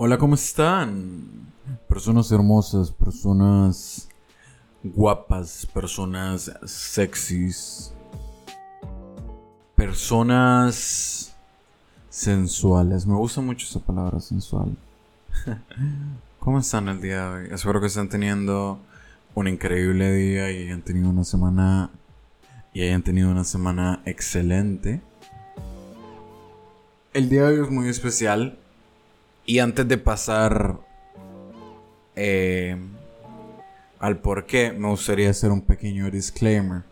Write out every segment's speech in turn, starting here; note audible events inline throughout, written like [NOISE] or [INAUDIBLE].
Hola, ¿cómo están? Personas hermosas, personas guapas, personas sexys, personas sensuales. Me gusta mucho esa palabra sensual. [LAUGHS] ¿Cómo están el día de hoy? Espero que estén teniendo un increíble día y hayan tenido una semana y hayan tenido una semana excelente. El día de hoy es muy especial y antes de pasar eh, al por qué, me gustaría hacer un pequeño disclaimer.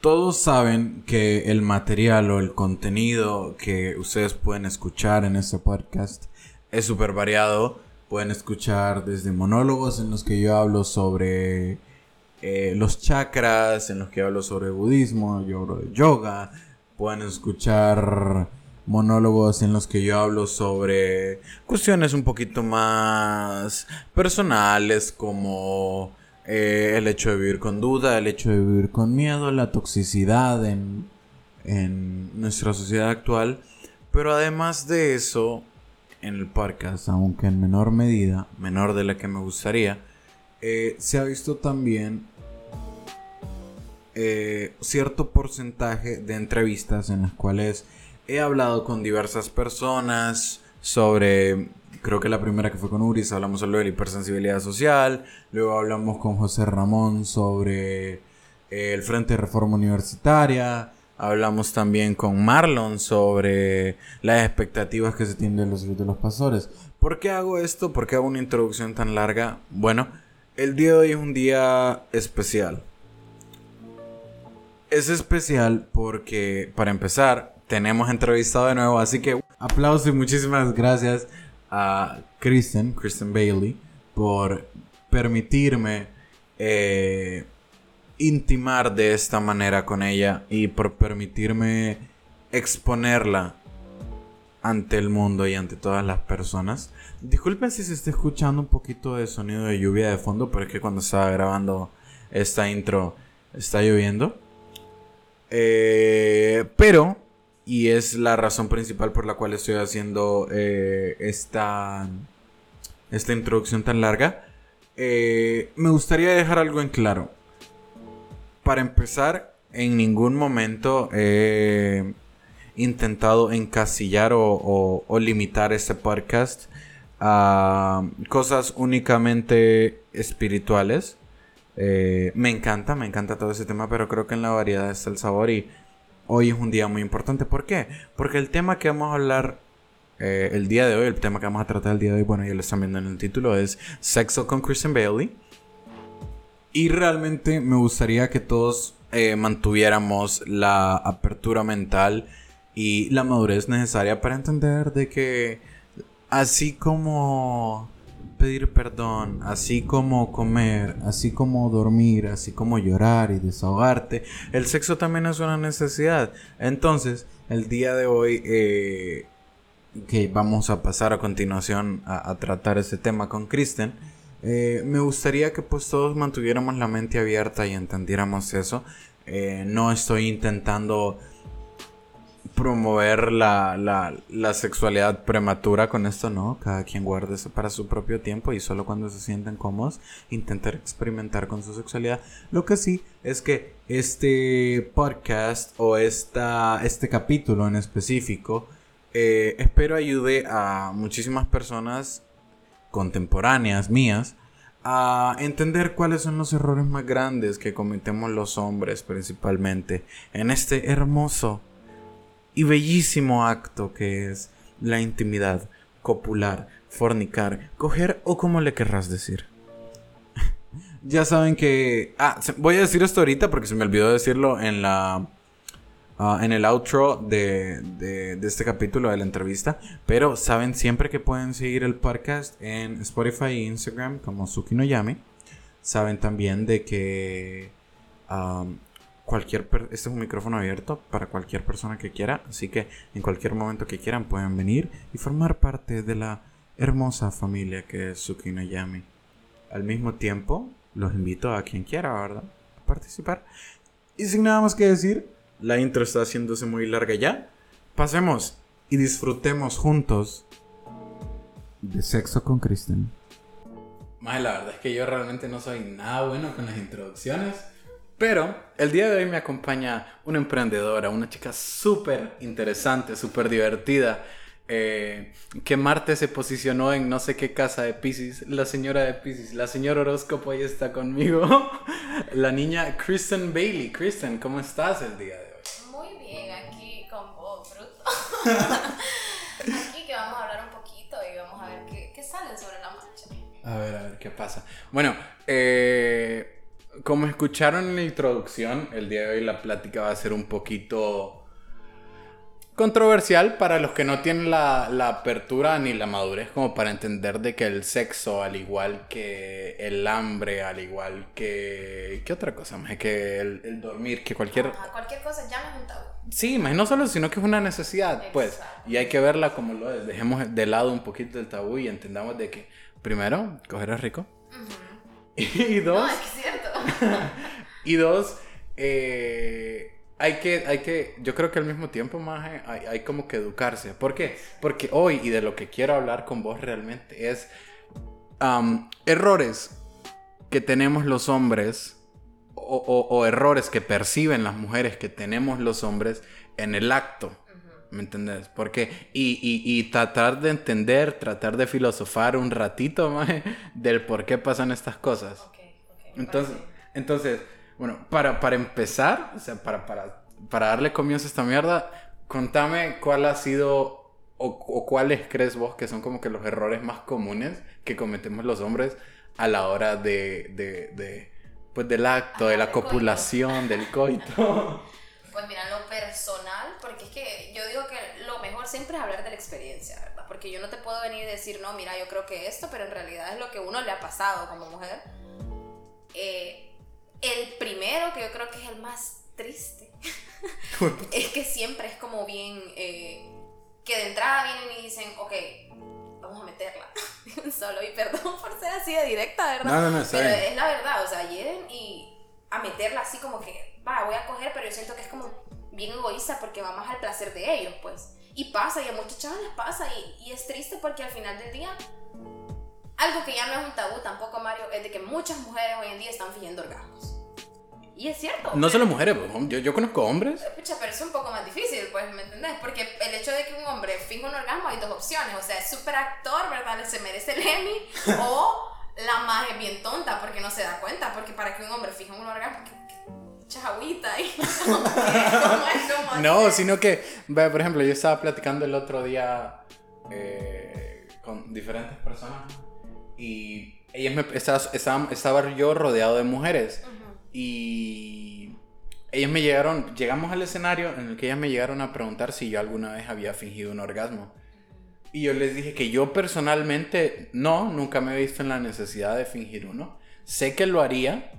Todos saben que el material o el contenido que ustedes pueden escuchar en este podcast es súper variado. Pueden escuchar desde monólogos en los que yo hablo sobre eh, los chakras, en los que hablo sobre budismo, yo hablo de yoga. Pueden escuchar monólogos en los que yo hablo sobre cuestiones un poquito más personales como eh, el hecho de vivir con duda, el hecho de vivir con miedo, la toxicidad en, en nuestra sociedad actual. Pero además de eso, en el podcast, aunque en menor medida, menor de la que me gustaría, eh, se ha visto también eh, cierto porcentaje de entrevistas en las cuales he hablado con diversas personas sobre, creo que la primera que fue con Uris, hablamos sobre de la hipersensibilidad social, luego hablamos con José Ramón sobre eh, el Frente de Reforma Universitaria, hablamos también con Marlon sobre las expectativas que se tienen de los de los pastores. ¿Por qué hago esto? ¿Por qué hago una introducción tan larga? Bueno, el día de hoy es un día especial. Es especial porque, para empezar, tenemos entrevistado de nuevo. Así que aplauso y muchísimas gracias a Kristen, Kristen Bailey, por permitirme eh, intimar de esta manera con ella y por permitirme exponerla ante el mundo y ante todas las personas. Disculpen si se está escuchando un poquito de sonido de lluvia de fondo, pero es que cuando estaba grabando esta intro está lloviendo. Eh, pero y es la razón principal por la cual estoy haciendo eh, esta, esta introducción tan larga. Eh, me gustaría dejar algo en claro. Para empezar, en ningún momento he intentado encasillar o, limitar este podcast a cosas únicamente espirituales. Eh, me encanta, me encanta todo ese tema, pero creo que en la variedad está el sabor y hoy es un día muy importante. ¿Por qué? Porque el tema que vamos a hablar eh, el día de hoy, el tema que vamos a tratar el día de hoy, bueno, ya lo están viendo en el título, es Sexo con Christian Bailey. Y realmente me gustaría que todos eh, mantuviéramos la apertura mental y la madurez necesaria para entender de que así como pedir perdón, así como comer, así como dormir, así como llorar y desahogarte, el sexo también es una necesidad. Entonces, el día de hoy, eh, que vamos a pasar a continuación a, tratar ese tema con Kristen, eh, me gustaría que pues todos mantuviéramos la mente abierta y entendiéramos eso. Eh, no estoy intentando promover la, la, sexualidad prematura con esto, ¿no? Cada quien guarde eso para su propio tiempo y solo cuando se sienten cómodos intentar experimentar con su sexualidad. Lo que sí es que este podcast o esta, este capítulo en específico eh, espero ayude a muchísimas personas contemporáneas mías a entender cuáles son los errores más grandes que cometemos los hombres principalmente en este hermoso y bellísimo acto que es la intimidad, copular, fornicar, coger o como le querrás decir. [LAUGHS] ya saben que... Ah, voy a decir esto ahorita porque se me olvidó decirlo en la... Ah, en el outro de, de, este capítulo de la entrevista. Pero saben siempre que pueden seguir el podcast en Spotify e Instagram como Suki no Yami. Saben también de que cualquier este es un micrófono abierto para cualquier persona que quiera, así que en cualquier momento que quieran pueden venir y formar parte de la hermosa familia que es Tsukino Yami. Al mismo tiempo, los invito a quien quiera, ¿verdad? A participar. Y sin nada más que decir, la intro está haciéndose muy larga ya. Pasemos y disfrutemos juntos de sexo con Kristen. Más la verdad es que yo realmente no soy nada bueno con las introducciones. Pero el día de hoy me acompaña una emprendedora, una chica súper interesante, súper divertida. Eh, que Marte se posicionó en no sé qué casa de Pisces, la señora de Pisces, la señora horóscopo ahí está conmigo, [LAUGHS] la niña Kristen Bailey. Kristen, ¿cómo estás el día de hoy? Muy bien, aquí con vos, Bruto. [LAUGHS] aquí que vamos a hablar un poquito y vamos a ver qué, qué sale sobre la marcha. A ver, a ver qué pasa. Bueno, eh como escucharon en la introducción, el día de hoy la plática va a ser un poquito controversial para los que no tienen la, apertura ni la madurez como para entender de que el sexo, al igual que el hambre, al igual que... ¿Qué otra cosa? Más que el, dormir, que cualquier... cualquier cosa ya no es un tabú. Sí, más no solo, sino que es una necesidad, pues. Y hay que verla como lo es. Dejemos de lado un poquito el tabú y entendamos de que, primero, coger es rico. [LAUGHS] Y dos. No, es que. [LAUGHS] y dos, eh, hay que, hay que, yo creo que al mismo tiempo, más hay, hay, como que educarse. ¿Por qué? Porque hoy, y de lo que quiero hablar con vos realmente, es errores que tenemos los hombres. O, o, errores que perciben las mujeres que tenemos los hombres en el acto. ¿Me entendés? Porque, y, y, y, tratar de entender, tratar de filosofar un ratito más del por qué pasan estas cosas. entonces, entonces, bueno, para, para empezar, o sea, para, para, para darle comienzo a esta mierda, contame cuál ha sido o, o, cuáles crees vos que son como que los errores más comunes que cometemos los hombres a la hora de, de, de pues del acto, de la copulación, del coito. [LAUGHS] Pues mira, lo personal, porque es que yo digo que lo mejor siempre es hablar de la experiencia, ¿verdad? Porque yo no te puedo venir y decir, no, mira, yo creo que esto, pero en realidad es lo que uno le ha pasado como mujer. Eh, el primero, que yo creo que es el más triste, [LAUGHS] es que siempre es como bien, eh, que de entrada vienen y dicen, ok, vamos a meterla. [LAUGHS] Solo, y perdón por ser así de directa, ¿verdad? No, no, no, Pero es la verdad, o sea, llegan y a meterla así como que, va, voy a coger, pero yo siento que es como bien egoísta porque va más al placer de ellos, pues. Y pasa, y a muchas chavas les pasa, y, y es triste porque al final del día, algo que ya no es un tabú tampoco, Mario, es de que muchas mujeres hoy en día están fingiendo orgasmos. Y es cierto. No solo mujeres, pues, yo, yo conozco hombres. Pucha, pero es un poco más difícil, pues, ¿me entendés? Porque el hecho de que un hombre finja un orgasmo hay dos opciones. O sea, es súper actor, ¿verdad? Se merece el Emmy. [LAUGHS] o la más es bien tonta porque no se da cuenta, porque para que un hombre fije un orgasmo, agüita y [LAUGHS] no, [LAUGHS] sino que, por ejemplo, yo estaba platicando el otro día eh, con diferentes personas y ellas me, estaba, estaba, yo rodeado de mujeres y ellas me llegaron, llegamos al escenario en el que ellas me llegaron a preguntar si yo alguna vez había fingido un orgasmo. Y yo les dije que yo personalmente no, nunca me he visto en la necesidad de fingir uno. Sé que lo haría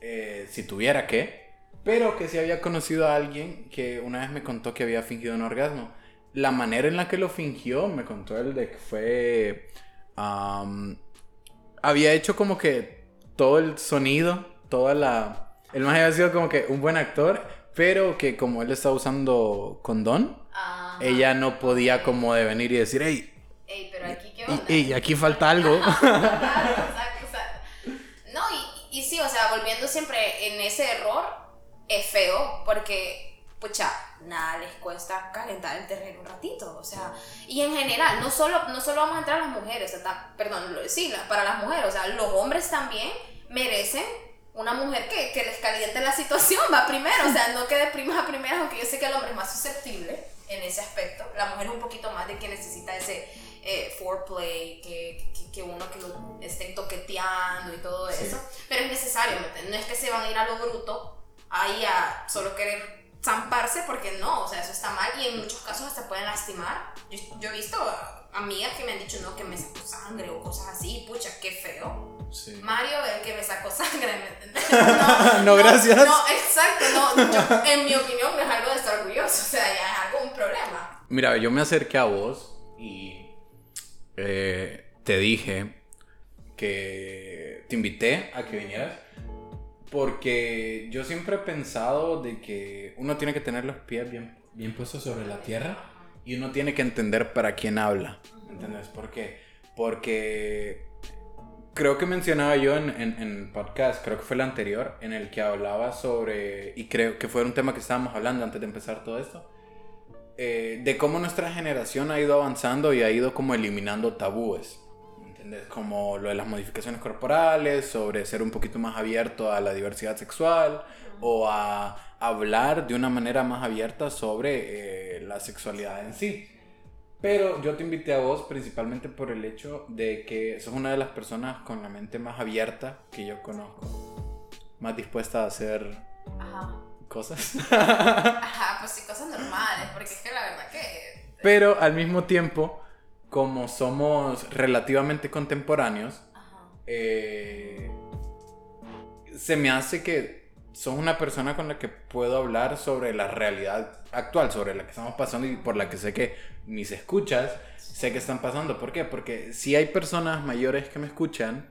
eh, si tuviera que, pero que si había conocido a alguien que una vez me contó que había fingido un orgasmo. La manera en la que lo fingió, me contó él de que fue... había hecho como que todo el sonido, toda la... El más había sido como que un buen actor, pero que como él estaba usando condón, ella no podía como de venir y decir, hey, Ey, pero aquí qué onda. Y, aquí falta algo. [LAUGHS] No, y, y, sí, o sea, volviendo siempre en ese error, es feo porque, pucha, nada les cuesta calentar el terreno un ratito, o sea, y en general, no solo, no solo vamos a entrar las mujeres, sea, perdón, sí, para las mujeres, o sea, los hombres también merecen una mujer que, que les caliente la situación, va primero, o sea, no quede primas a primeras, aunque yo sé que el hombre es más susceptible en ese aspecto. La mujer es un poquito más de que necesita ese eh, foreplay, que, que, uno que lo estén toqueteando y todo eso. Pero es necesario, No es que se van a ir a lo bruto ahí a solo querer zamparse, porque no, o sea, eso está mal y en muchos casos hasta pueden lastimar. Yo, yo he visto amigas que me han dicho, no, que me sacó sangre o cosas así, pucha, qué feo. Mario el que me sacó [LAUGHS] sangre, ¿me entiendes? [LAUGHS] No, gracias. No, exacto, no, yo, en mi opinión no es algo de estar orgulloso, o sea, ya es algo, un problema. Mira, yo me acerqué a vos y eh, te dije que te invité a que vinieras porque yo siempre he pensado de que uno tiene que tener los pies bien, bien puestos sobre la tierra y uno tiene que entender para quién habla, ¿entendés? Porque Porque creo que mencionaba yo en, en, en, podcast, creo que fue el anterior, en el que hablaba sobre, y creo que fue un tema que estábamos hablando antes de empezar todo esto, eh, de cómo nuestra generación ha ido avanzando y ha ido como eliminando tabúes. Como lo de las modificaciones corporales, sobre ser un poquito más abierto a la diversidad sexual o a hablar de una manera más abierta sobre eh, la sexualidad en sí. Pero yo te invité a vos principalmente por el hecho de que sos una de las personas con la mente más abierta que yo conozco. Más dispuesta a hacer cosas. Ajá, pues sí, cosas normales, porque es que la verdad que... Pero al mismo tiempo, como somos relativamente contemporáneos, eh, se me hace que sos una persona con la que puedo hablar sobre la realidad actual, sobre la que estamos pasando y por la que sé que mis escuchas sé que están pasando. ¿Por qué? Porque si hay personas mayores que me escuchan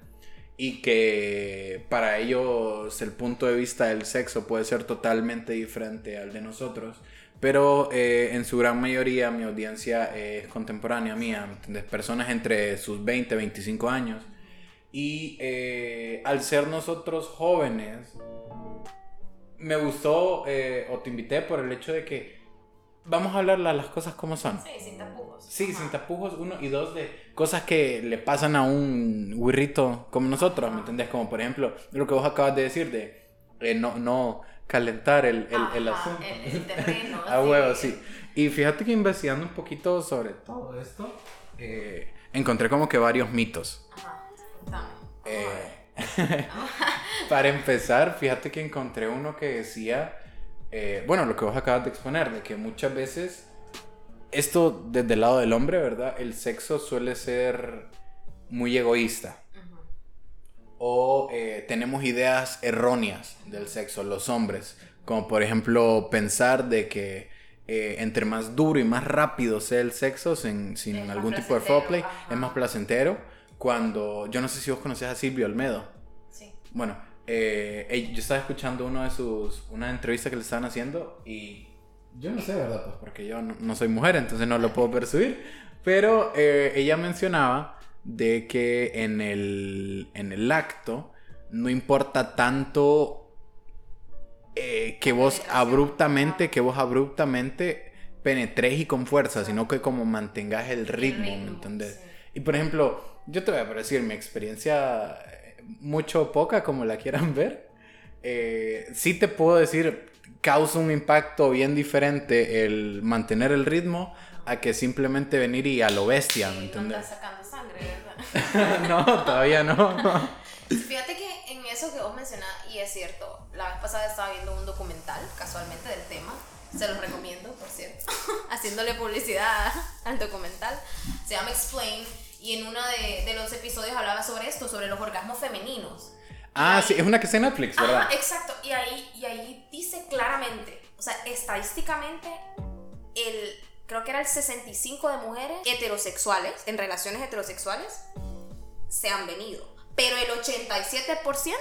y que para ellos el punto de vista del sexo puede ser totalmente diferente al de nosotros, pero eh, en su gran mayoría mi audiencia es contemporánea mía, de personas entre sus 20 y 25 años. Y eh, al ser nosotros jóvenes, me gustó eh, o te invité por el hecho de que vamos a hablar las cosas como son. Sí, sin tapujos. Sí, sin tapujos, uno y dos de cosas que le pasan a un guirrito como nosotros, ¿me entendés? Como por ejemplo lo que vos acabas de decir de eh, no, no calentar el, el, el asunto. El, terreno. [LAUGHS] a huevo, sí. Y fíjate que investigando un poquito sobre todo esto, eh, encontré como que varios mitos. Ajá, [LAUGHS] Para empezar, fíjate que encontré uno que decía, eh, bueno, lo que vos acabas de exponer, de que muchas veces, esto desde el lado del hombre, ¿verdad? El sexo suele ser muy egoísta. O eh, tenemos ideas erróneas del sexo, los hombres. Como por ejemplo pensar de que eh, entre más duro y más rápido sea el sexo sin, sin algún tipo de foreplay, es más placentero. Cuando, yo no sé si vos conocés a Silvio Olmedo. Sí. Bueno, eh, yo estaba escuchando uno de sus, una entrevista que le estaban haciendo y yo no sé, ¿verdad? Pues porque yo no, soy mujer, entonces no lo puedo percibir. Pero eh, ella mencionaba de que en el, en el acto no importa tanto eh, que vos abruptamente, que vos abruptamente penetres y con fuerza, sino que como mantengas el ritmo, ¿me entendés? Y por ejemplo, yo te voy a decir mi experiencia, eh, mucho o poca, como la quieran [LAUGHS] ver. Eh, sí te puedo decir, causa un impacto bien diferente el mantener el ritmo a que simplemente venir y a lo bestia, ¿me entiendes? No [LAUGHS] no, todavía no. Fíjate que en eso que vos mencionás, y es cierto, la vez pasada estaba viendo un documental, casualmente, del tema. Se los recomiendo, por cierto. [LAUGHS] Haciéndole publicidad al documental. Se llama Explain y en uno de, de, los episodios hablaba sobre esto, sobre los orgasmos femeninos. Ah, sí, es una que está en Netflix, ¿verdad? Ajá, exacto, y ahí, y ahí dice claramente, o sea, estadísticamente, el, creo que era el 65 de mujeres heterosexuales, en relaciones heterosexuales, se han venido. Pero el 87%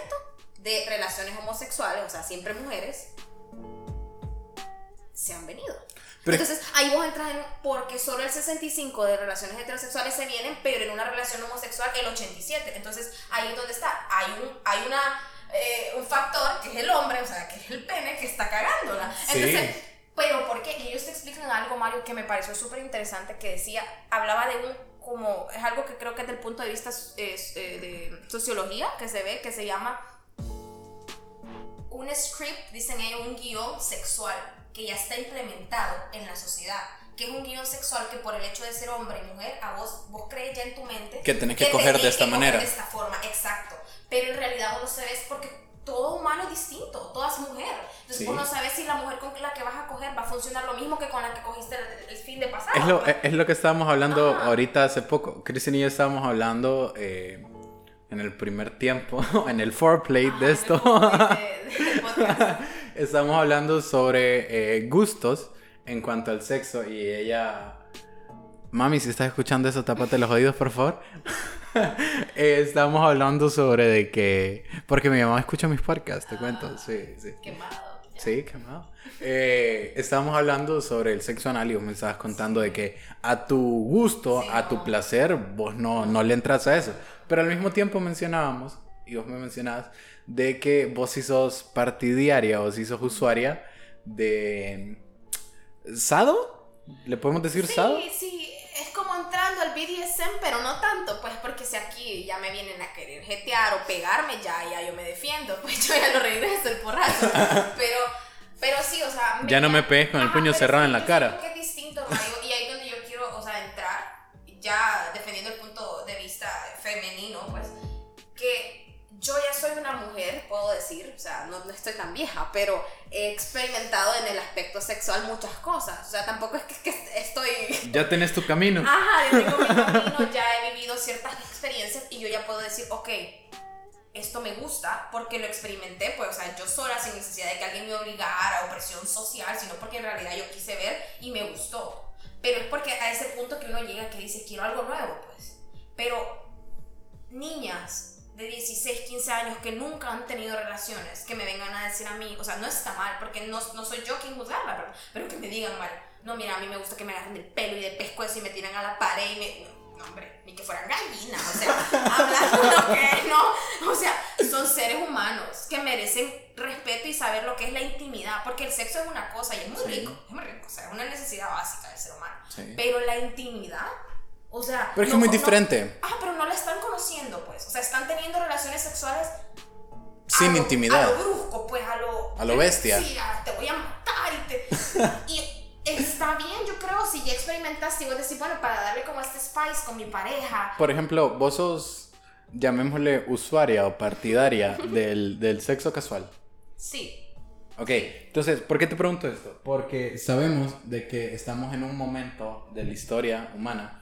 de relaciones homosexuales, o sea, siempre mujeres, se han venido. Entonces ahí vos entras en, porque solo el 65 de relaciones heterosexuales se vienen, pero en una relación homosexual el 87. Entonces ahí es donde está. Hay un, hay una, eh, un factor que es el hombre, o sea, que es el pene que está cagándola. Entonces, pero ¿por qué? Y ellos te Mario, que me pareció súper interesante, que decía, hablaba de un, como, es algo que creo que desde el punto de vista eh, de sociología, que se ve, que se llama un script, dicen ellos, un guion sexual que ya está implementado en la sociedad, que es un guion sexual que por el hecho de ser hombre y mujer, a vos, vos crees ya en tu mente que tenés que, coger de esta manera. De esta forma, exacto. Pero en realidad vos no sabes porque todo humano es distinto, toda es mujer. Entonces vos no sabes si la mujer con la que vas a coger va a funcionar lo mismo que con la que cogiste el, fin de pasado. Es lo, es lo que estábamos hablando ahorita hace poco. Cristian y yo estábamos hablando eh, en el primer tiempo, [LAUGHS] en el foreplay de esto. [LAUGHS] Estamos hablando sobre eh, gustos en cuanto al sexo y ella... Mami, si estás escuchando eso, tápate los oídos, por favor. [LAUGHS] Eh, [LAUGHS] estamos hablando sobre de que... Porque mi mamá escucha mis podcasts, te cuento, sí, sí. Quemado. Sí, quemado. Eh, estábamos hablando sobre el sexo anal y vos me estabas contando de que a tu gusto, a tu placer, vos no, no le entras a eso. Pero al mismo tiempo mencionábamos, y vos me mencionabas, de que vos sí sos partidaria o sí sos usuaria de... ¿Sado? ¿Le podemos decir Sado? Sí, sí, es como entrando al BDSM, pero no tanto, pues porque si aquí ya me vienen a querer jetear o pegarme, ya, ya yo me defiendo, [LAUGHS] pues yo ya lo regreso el porrazo. [LAUGHS] pero, pero sí, o sea... Ya no me pegues con el puño cerrado en la cara. Que es distinto, Mario, y ahí donde yo quiero, o sea, entrar, ya defendiendo el punto de vista femenino, pues, que yo ya soy una mujer, puedo decir, o sea, no, no, estoy tan vieja, pero he experimentado en el aspecto sexual muchas cosas. O sea, tampoco es que, que estoy... Ya tenés tu camino. Ajá, ya tengo mi [LAUGHS] camino, ya he vivido ciertas experiencias y yo ya puedo decir, ok, esto me gusta porque lo experimenté, pues, o sea, yo sola, sin necesidad de que alguien me obligara o presión social, sino porque en realidad yo quise ver y me gustó. Pero es porque a ese punto que uno llega que dice, quiero algo nuevo, pues. Pero, niñas, de 16, 15 años que nunca han tenido relaciones, que me vengan a decir a mí, o sea, no está mal, porque no, no soy yo quien juzgarla, pero, pero que me digan mal, no, mira, a mí me gusta que me agarren del pelo y de pescuezo y me tiran a la pared y me... No, hombre, ni que fueran gallinas, o sea, [LAUGHS] hablando que no, o sea, son seres humanos que merecen respeto y saber lo que es la intimidad, porque el sexo es una cosa y es muy rico, es muy rico, o sea, es una necesidad básica del ser humano, pero la intimidad o sea, pero es que es muy diferente. ah, pero no la están conociendo, pues. O sea, están teniendo relaciones sexuales sin intimidad. A lo brusco, pues, a lo. A lo bestia. Sí, te voy a matar y te. [LAUGHS] y está bien, yo creo, si ya experimentaste y vos decís, bueno, para darle como este spice con mi pareja. Por ejemplo, vos sos, llamémosle usuaria o partidaria del, del sexo casual. Sí. Ok, entonces, ¿por qué te pregunto esto? Porque sabemos de que estamos en un momento de la historia humana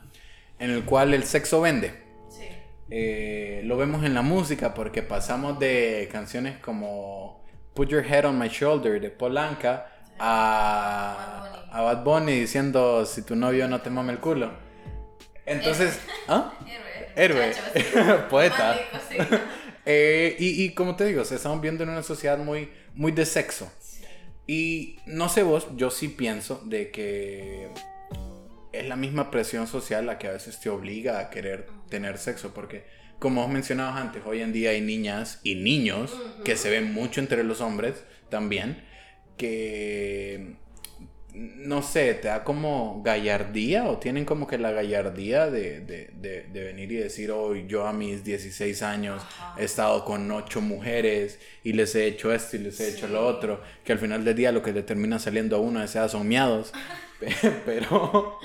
en el cual el sexo vende. Sí. Eh, lo vemos en la música porque pasamos de canciones como Put Your Head on My Shoulder de Polanca a, a Bad Bunny diciendo si tu novio no te mame el culo. Entonces, ¿ah? Héroe. Héroe. [LAUGHS] Poeta. [LAUGHS] Eh, y, y, como te digo, estamos viendo en una sociedad muy, muy de sexo. Y no sé vos, yo sí pienso de que es la misma presión social la que a veces te obliga a querer tener sexo, porque como os mencionabas antes, hoy en día hay niñas y niños que se ven mucho entre los hombres también, que no sé, te da como gallardía o tienen como que la gallardía de, de, de, venir y decir, hoy yo a mis 16 años he estado con ocho mujeres y les he hecho esto y les he hecho lo otro, que al final del día lo que le termina saliendo a uno es son miados, [LAUGHS] [LAUGHS] pero,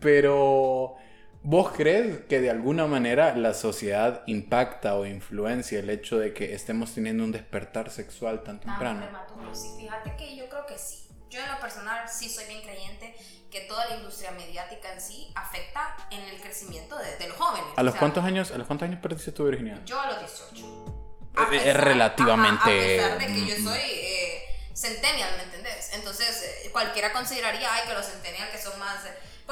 pero, ¿vos crees que de alguna manera la sociedad impacta o influencia el hecho de que estemos teniendo un despertar sexual tan temprano? sí, fíjate que yo creo que sí yo en lo personal sí soy bien creyente que toda la industria mediática en sí afecta en el crecimiento de, los jóvenes. ¿A los, cuántos años, ¿A los cuántos años perdiste tu virginidad? Yo a los 18. es relativamente... a pesar de que yo soy eh, centennial, ¿me entendés? Entonces eh, cualquiera consideraría ay, que los centennial que son más...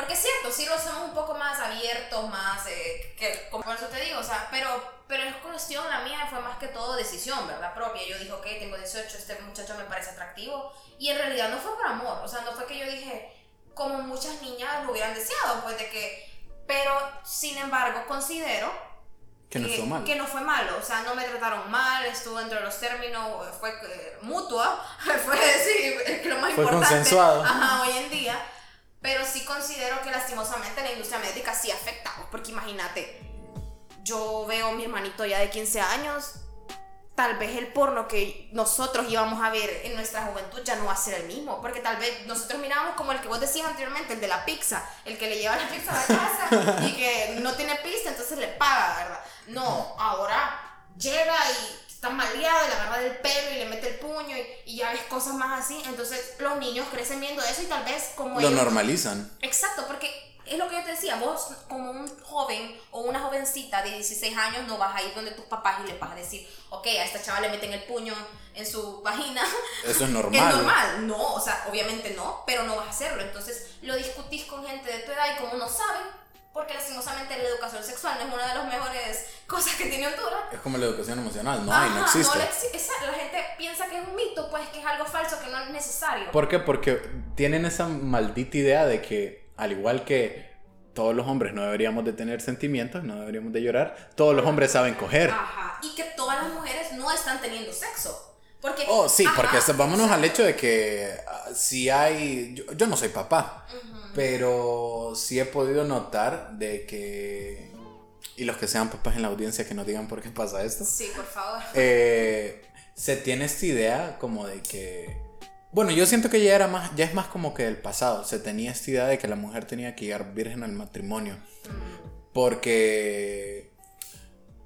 Porque es cierto, sí lo somos un poco más abiertos, más... Eh, que, como por eso te digo, o sea, pero pero es cuestión, la mía fue más que todo decisión, ¿verdad? Propia. Yo dije, ok, tengo 18, este muchacho me parece atractivo. Y en realidad no fue por amor, o sea, no fue que yo dije, como muchas niñas lo hubieran deseado, pues de que... Pero, sin embargo, considero que no, fue malo. que no fue malo, o sea, no me trataron mal, estuvo dentro de los términos, fue eh, mutua, [LAUGHS] fue sí, lo más fue importante consensuado. Ajá, hoy en día. Pero sí considero que lastimosamente la industria médica sí afecta, porque imagínate, yo veo a mi hermanito ya de 15 años, tal vez el porno que nosotros íbamos a ver en nuestra juventud ya no va a ser el mismo, porque tal vez nosotros miramos como el que vos decías anteriormente, el de la pizza, el que le lleva la pizza a la casa y que no tiene pizza, entonces le paga, ¿verdad? No, ahora llega y está maleado y le agarra del pelo y le mete el puño y, ya ves cosas más así, entonces los niños crecen viendo eso y tal vez como... Lo normalizan. Exacto, porque es lo que yo te decía, vos como un joven o una jovencita de 16 años no vas a ir donde tus papás y le vas a decir, ok, a esta chava le meten el puño en su vagina. Eso es [LAUGHS] normal. es normal, no, o sea, obviamente no, pero no vas a hacerlo. Entonces lo discutís con gente de tu edad y como no saben, porque lastimosamente la educación sexual no es una de las mejores cosas que tiene Honduras. Es como la educación emocional, no hay, no existe. la gente piensa que es un mito, pues que es algo falso, que no es necesario. ¿Por qué? Porque tienen esa maldita idea de que, al igual que todos los hombres no deberíamos de tener sentimientos, no deberíamos de llorar, todos los hombres saben coger. Ajá, y que todas las mujeres no están teniendo sexo. Porque, oh, sí, porque vámonos al hecho de que ah, si hay, yo, no soy papá, pero sí he podido notar de que, y los que sean papás en la audiencia que nos digan por qué pasa esto. Sí, por favor. Eh, se tiene esta idea como de que, bueno, yo siento que ya era más, ya es más como que del pasado, se tenía esta idea de que la mujer tenía que llegar virgen al matrimonio, porque...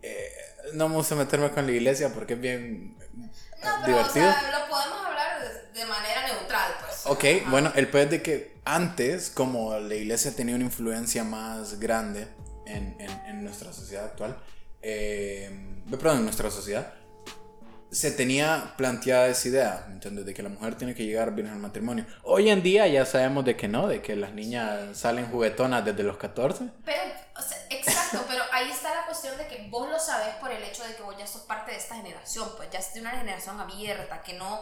Eh, no me gusta meterme con la iglesia porque es bien no, pero o sea, lo podemos hablar de, manera neutral, Ok, bueno, el peor es de que antes, como la iglesia tenía una influencia más grande en, en, nuestra sociedad actual, eh, perdón, en nuestra sociedad, se tenía planteada esa idea, ¿entiendes? De que la mujer tiene que llegar bien al matrimonio. Hoy en día ya sabemos de que no, de que las niñas salen juguetonas desde los 14. Pero, exacto, pero ahí está la cuestión de que vos lo sabes por el hecho de que vos ya sos parte de esta generación, pues ya es de una generación abierta, que no,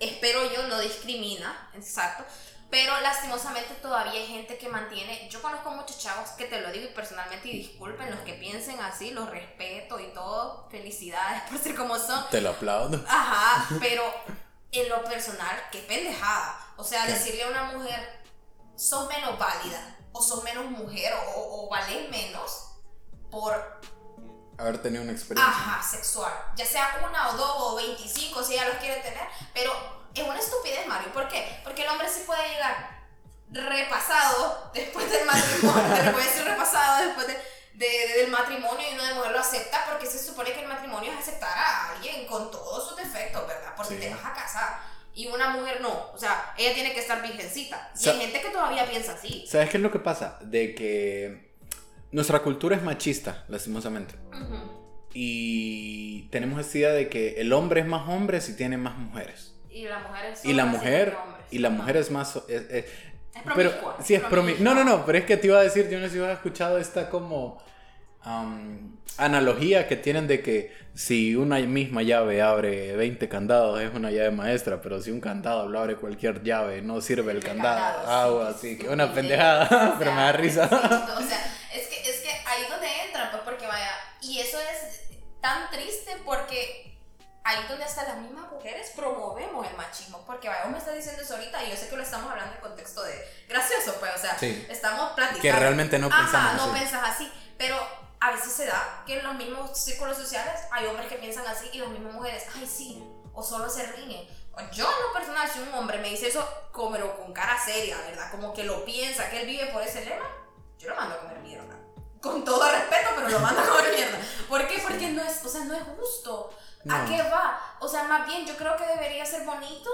espero yo, no discrimina, exacto. Pero lastimosamente todavía hay gente que mantiene. Yo conozco muchos chavos que te lo digo personalmente y disculpen los que piensen así, los respeto y todo. Felicidades por ser como son. Te lo aplaudo. Ajá, [LAUGHS] pero en lo personal, qué pendejada. O sea, decirle a una mujer, sos menos válida, o sos menos mujer, o, o vales menos por haber tenido una experiencia. Ajá, sexual. Ya sea una o dos o veinticinco si ella los quiere tener, pero es una estupidez, Mario. ¿Por qué? Porque el hombre sí puede llegar repasado después del matrimonio, [LAUGHS] puede ser repasado después del matrimonio y una mujer lo acepta porque se supone que el matrimonio es aceptar a alguien con todos sus defectos, ¿verdad? Porque te vas a casar. Y una mujer no, o sea, ella tiene que estar virgencita. Y hay gente que todavía piensa así. ¿Sabes qué es lo que pasa? De que nuestra cultura es machista, lastimosamente. Y tenemos esta idea de que el hombre es más hombre si tiene más mujeres. Y la mujer es y la mujer y la mujer es más es, es, pero sí es No, no, no, pero es que te iba a decir, yo no sé si has escuchado esta como analogía que tienen de que si una misma llave abre 20 candados es una llave maestra, pero si un candado lo abre cualquier llave no sirve el, candado. Agua, así que una pendejada, [LAUGHS] pero me da risa. o sea, es que, es que ahí donde entra, pues porque vaya, y eso es tan triste porque ahí donde hasta las mismas mujeres promovemos el machismo, porque vaya, vos me estás diciendo eso ahorita y yo sé que lo estamos hablando en contexto de gracioso, pues, o sea, estamos platicando. Que realmente no pensamos Ajá, no pensas así, pero a veces se da que en los mismos círculos sociales hay hombres que piensan así y las mismas mujeres, ay sí, o solo se ríen. Yo en lo personal, si un hombre me dice eso como con cara seria, ¿verdad? Como que lo piensa, que él vive por ese lema, yo lo mando a comer mierda. Con todo respeto, pero lo mando a comer mierda. ¿Por qué? Porque no es, o sea, no es justo. ¿A qué va? O sea, más bien yo creo que debería ser bonito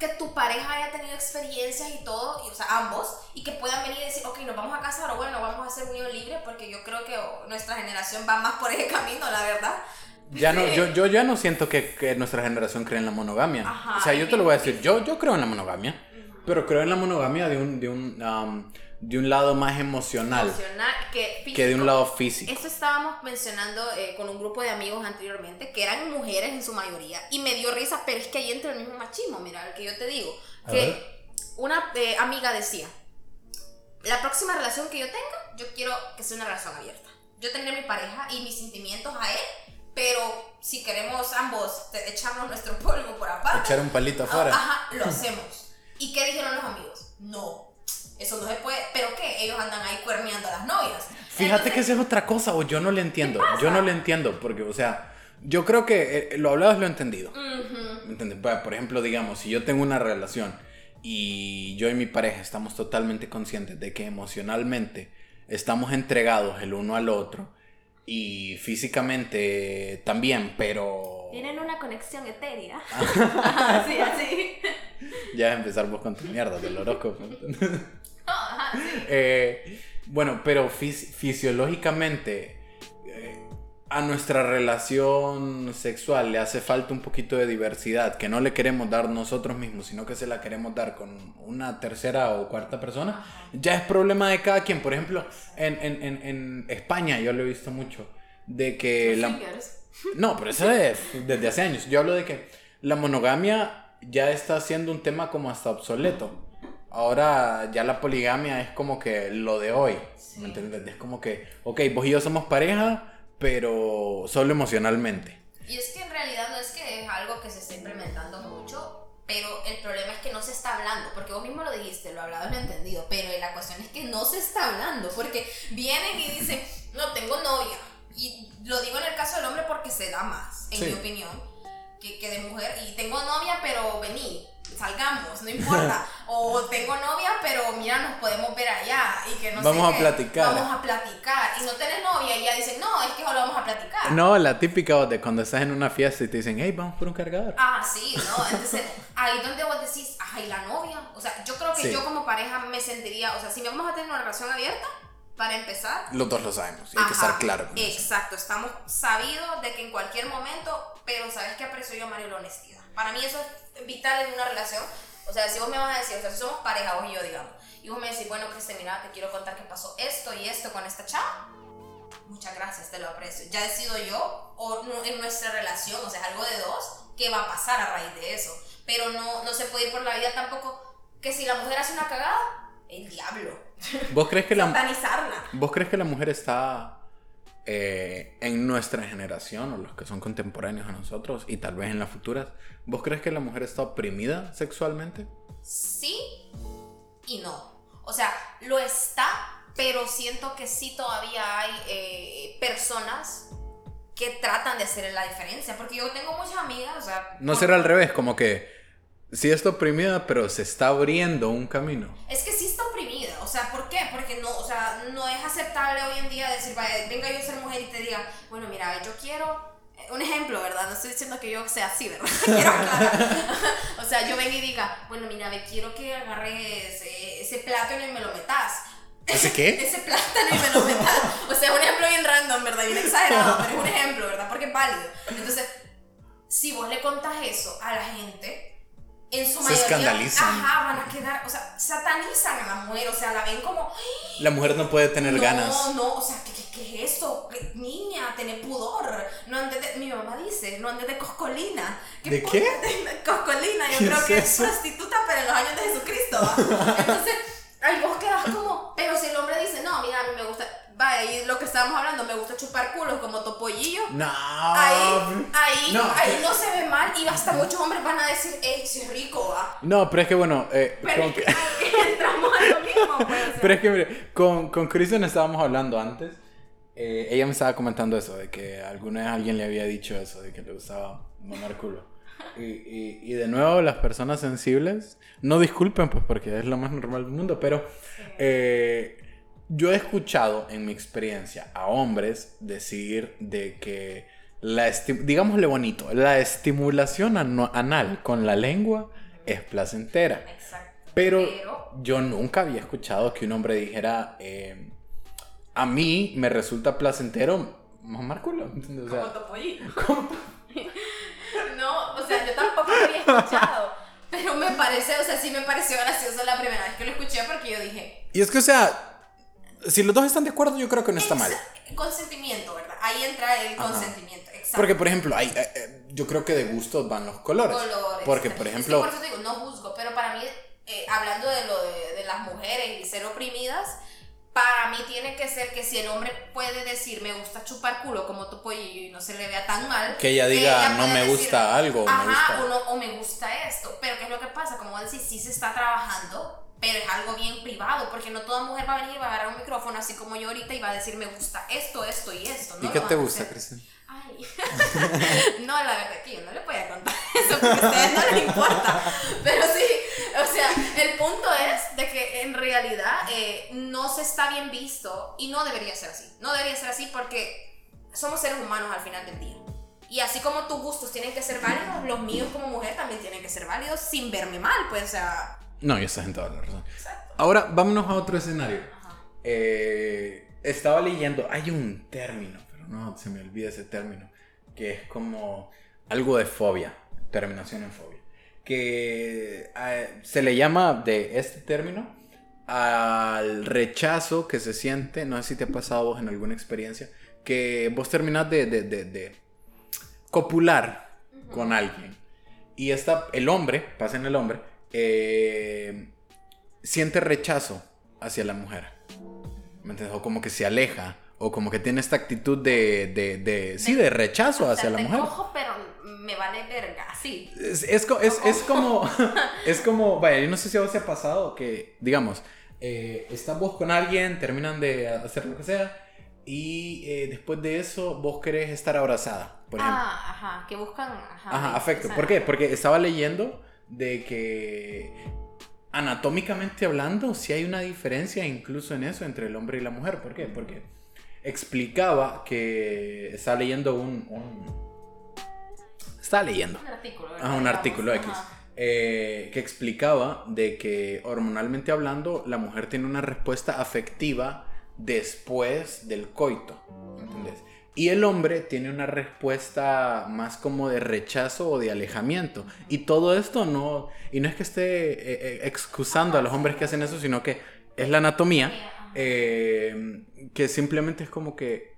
que tu pareja haya tenido experiencias y todo, y, o sea, ambos, y que puedan venir y decir, ok, nos vamos a casar o bueno, vamos a hacer unión libre, porque yo creo que nuestra generación va más por ese camino, la verdad. Ya no, yo, yo ya no siento que, que nuestra generación cree en la monogamia. o sea, yo te lo voy a decir, yo, yo creo en la monogamia, pero creo en la monogamia de un, de un um, de un lado más emocional, que, de un lado físico. Eso estábamos mencionando eh, con un grupo de amigos anteriormente, que eran mujeres en su mayoría, y me dio risa, pero es que ahí entra el mismo machismo, mira, el que yo te digo, que una eh, amiga decía, la próxima relación que yo tenga, yo quiero que sea una relación abierta. Yo tendré mi pareja y mis sentimientos a él, pero si queremos ambos echarnos nuestro [LAUGHS] polvo por aparte, echar un palito afuera, ajá, lo hacemos. ¿Y qué dijeron los amigos? No, eso no se puede. ¿Pero qué? Ellos andan ahí cuerneando a las novias. Fíjate que esa es otra cosa, o yo no le entiendo. Yo no le entiendo, porque, o sea, yo creo que eh, lo hablado es lo entendido. Por ejemplo, digamos, si yo tengo una relación y yo y mi pareja estamos totalmente conscientes de que emocionalmente estamos entregados el uno al otro y físicamente también, pero... Tienen una conexión etérea. [LAUGHS] así, así. [LAUGHS] Ya empezar vos con tu mierda del horóscopo. [LAUGHS] Eh, bueno, pero fisiológicamente, eh, a nuestra relación sexual le hace falta un poquito de diversidad, que no le queremos dar nosotros mismos, sino que se la queremos dar con una tercera o cuarta persona, ya es problema de cada quien. Por ejemplo, en, en, en, en España yo lo he visto mucho, de que... La... [LAUGHS] No, pero eso es desde hace años. Yo hablo de que la monogamia ya está siendo un tema como hasta obsoleto. Ahora ya la poligamia es como que lo de hoy. ¿Me entiendes? Es como que, ok, vos y yo somos pareja pero solo emocionalmente. Y es que en realidad no es que es algo que se esté implementando mucho, pero el problema es que no se está hablando, porque vos mismo lo dijiste, lo hablado, lo entendido, pero la cuestión es que no se está hablando, porque vienen y dicen, no tengo novia, y lo digo en el caso del hombre porque se da más, en mi opinión, que, que de mujer, y tengo novia, pero vení, salgamos, no importa. [LAUGHS] o tengo novia, pero mira, nos podemos ver allá y que no Vamos a platicar. Vamos a platicar. Y no tenés novia y ya dicen, no, es que solo vamos a platicar. No, la típica de cuando estás en una fiesta y te dicen, hey, vamos por un cargador. Ah, sí, no. Entonces, ahí donde vos decís, ay, la novia. O sea, yo creo que yo como pareja me sentiría, o sea, si vamos a tener una relación abierta, para empezar. Los dos lo sabemos, hay que estar claro. exacto, estamos sabidos de que en cualquier momento, pero sabes que aprecio yo, Mario, la honestidad. Para mí eso es vital en una relación. O sea, si vos me vas a decir, o sea, si somos pareja, vos y yo, digamos, y vos me decís, bueno, Cristian, mira, te quiero contar que pasó esto y esto con esta chava. Muchas gracias, te lo aprecio. Ya decido yo, o en nuestra relación, o sea, algo de dos, qué va a pasar a raíz de eso. Pero no, no se puede ir por la vida tampoco que si la mujer hace una cagada, el diablo. ¿Vos crees que la. [LAUGHS] ¿Vos crees que la mujer está eh, en nuestra generación o los que son contemporáneos a nosotros y tal vez en las futuras? ¿Vos crees que la mujer está oprimida sexualmente? Sí y no. O sea, lo está, pero siento que sí todavía hay eh, personas que tratan de hacer la diferencia. Porque yo tengo muchas amigas, o sea... No será al revés, como que sí está oprimida, pero se está abriendo un camino. Es que sí está oprimida, o sea. Porque no, es aceptable hoy en día decir, vaya, venga yo a ser mujer y te diga, bueno, mira, yo quiero eh, un ejemplo, ¿verdad? No estoy diciendo que yo sea así, ¿verdad? [LAUGHS] quiero [LAUGHS] o sea, yo venga y diga, bueno, mira, ve, quiero que agarres ese plátano y me lo metas. ¿Ese qué? [LAUGHS] ese plátano y me lo metas. O sea, un ejemplo bien random, ¿verdad? Bien exagerado, pero es un ejemplo, ¿verdad? Porque es válido. Entonces, si vos le contás eso a la gente, en su mayoría. Se escandalizan. Ajá, van a quedar, o sea, satanizan a la mujer, o sea, la ven como. La mujer no puede tener ganas. No, no, o sea, ¿qué, qué, es eso? Niña, tener pudor. No andes de, mi mamá dice, no andes de coscolina. ¿De qué? [LAUGHS] De coscolina, yo creo que es prostituta, pero en los años de Jesucristo. [LAUGHS] Entonces, ay, vos quedas como. Pero si el hombre dice, no, mira, a mí me gusta Vaya, y lo que estábamos hablando, me gusta chupar culos como topollillo. No. Ahí, ahí, no, ahí no se ve mal y hasta muchos hombres van a decir, ey, si es rico, va. No, pero es que bueno, eh, pero es que, [LAUGHS] entramos a lo mismo, pues. Pero es que, mire, con, con Kristen estábamos hablando antes. Eh, ella me estaba comentando eso, de que alguna vez alguien le había dicho eso, de que le gustaba mamar culo. Y, y, y, de nuevo, las personas sensibles, no disculpen, pues porque es lo más normal del mundo, pero eh, yo he escuchado en mi experiencia a hombres decir de que la digámosle bonito, la estimulación anal con la lengua es placentera. Exacto. Pero, yo nunca había escuchado que un hombre dijera, eh, a mí me resulta placentero mamar culo. O sea, como [LAUGHS] no, o sea, yo tampoco lo había escuchado. Pero me parece, o sea, sí me pareció gracioso la primera vez que lo escuché porque yo dije... Y es que, o sea, si los dos están de acuerdo, yo creo que no está mal. Consentimiento, ¿verdad? Ahí entra el consentimiento. Exacto. Porque, por ejemplo, hay, eh, eh, yo creo que de gustos van los colores. colores Porque, por ejemplo. por eso digo, no juzgo, pero para mí, eh, hablando de lo de, las mujeres y ser oprimidas, para mí tiene que ser que si el hombre puede decir me gusta chupar culo como tu pollillo y no se le vea tan mal. Que ella diga no me gusta algo. Ajá, me gusta... O, no, o me gusta esto. Pero ¿qué es lo que pasa? Como decir, sí se está trabajando pero es algo bien privado, porque no toda mujer va a venir y va a agarrar un micrófono así como yo ahorita y va a decir me gusta esto, esto y esto. ¿no? ¿Y qué te gusta, Cristian? Ay, [LAUGHS] no, la verdad que yo no le voy a contar [LAUGHS] eso porque a ustedes no les importa. Pero sí, o sea, el punto es de que en realidad eh, no se está bien visto y no debería ser así. No debería ser así porque somos seres humanos al final del día. Y así como tus gustos tienen que ser válidos, los míos como mujer también tienen que ser válidos sin verme mal, pues, o sea no, ya estás en toda la razón. Ahora, vámonos a otro escenario. Eh, estaba leyendo, hay un término, pero no se me olvida ese término, que es como algo de fobia, terminación en fobia, que eh, se le llama de este término al rechazo que se siente, no sé si te ha pasado vos en alguna experiencia, que vos terminás de, de, de, copular con alguien y está el hombre, pasa en el hombre, eh, siente rechazo hacia la mujer. ¿Me entiendes? O como que se aleja. O como que tiene esta actitud de, de, de sí, de rechazo hacia la mujer. Cojo, pero me vale verga, sí. Es, es, es, es como, [LAUGHS] es como, vaya, yo no sé si a vos se ha pasado que, digamos, eh, estás vos con alguien, terminan de hacer lo que sea, y eh, después de eso vos querés estar abrazada, por ejemplo. Ah, ajá, que buscan... Ajá, ajá afecto. ¿Por qué? Porque estaba leyendo de que anatómicamente hablando, sí hay una diferencia incluso en eso entre el hombre y la mujer. ¿Por qué? Porque explicaba que estaba leyendo un... Estaba leyendo. Un artículo. Ah, un artículo X. Eh, que explicaba de que hormonalmente hablando la mujer tiene una respuesta afectiva después del coito. ¿Entendés? Y el hombre tiene una respuesta más como de rechazo o de alejamiento. Y todo esto no, y no es que esté eh, eh, excusando a los hombres que hacen eso, sino que es la anatomía, eh, que simplemente es como que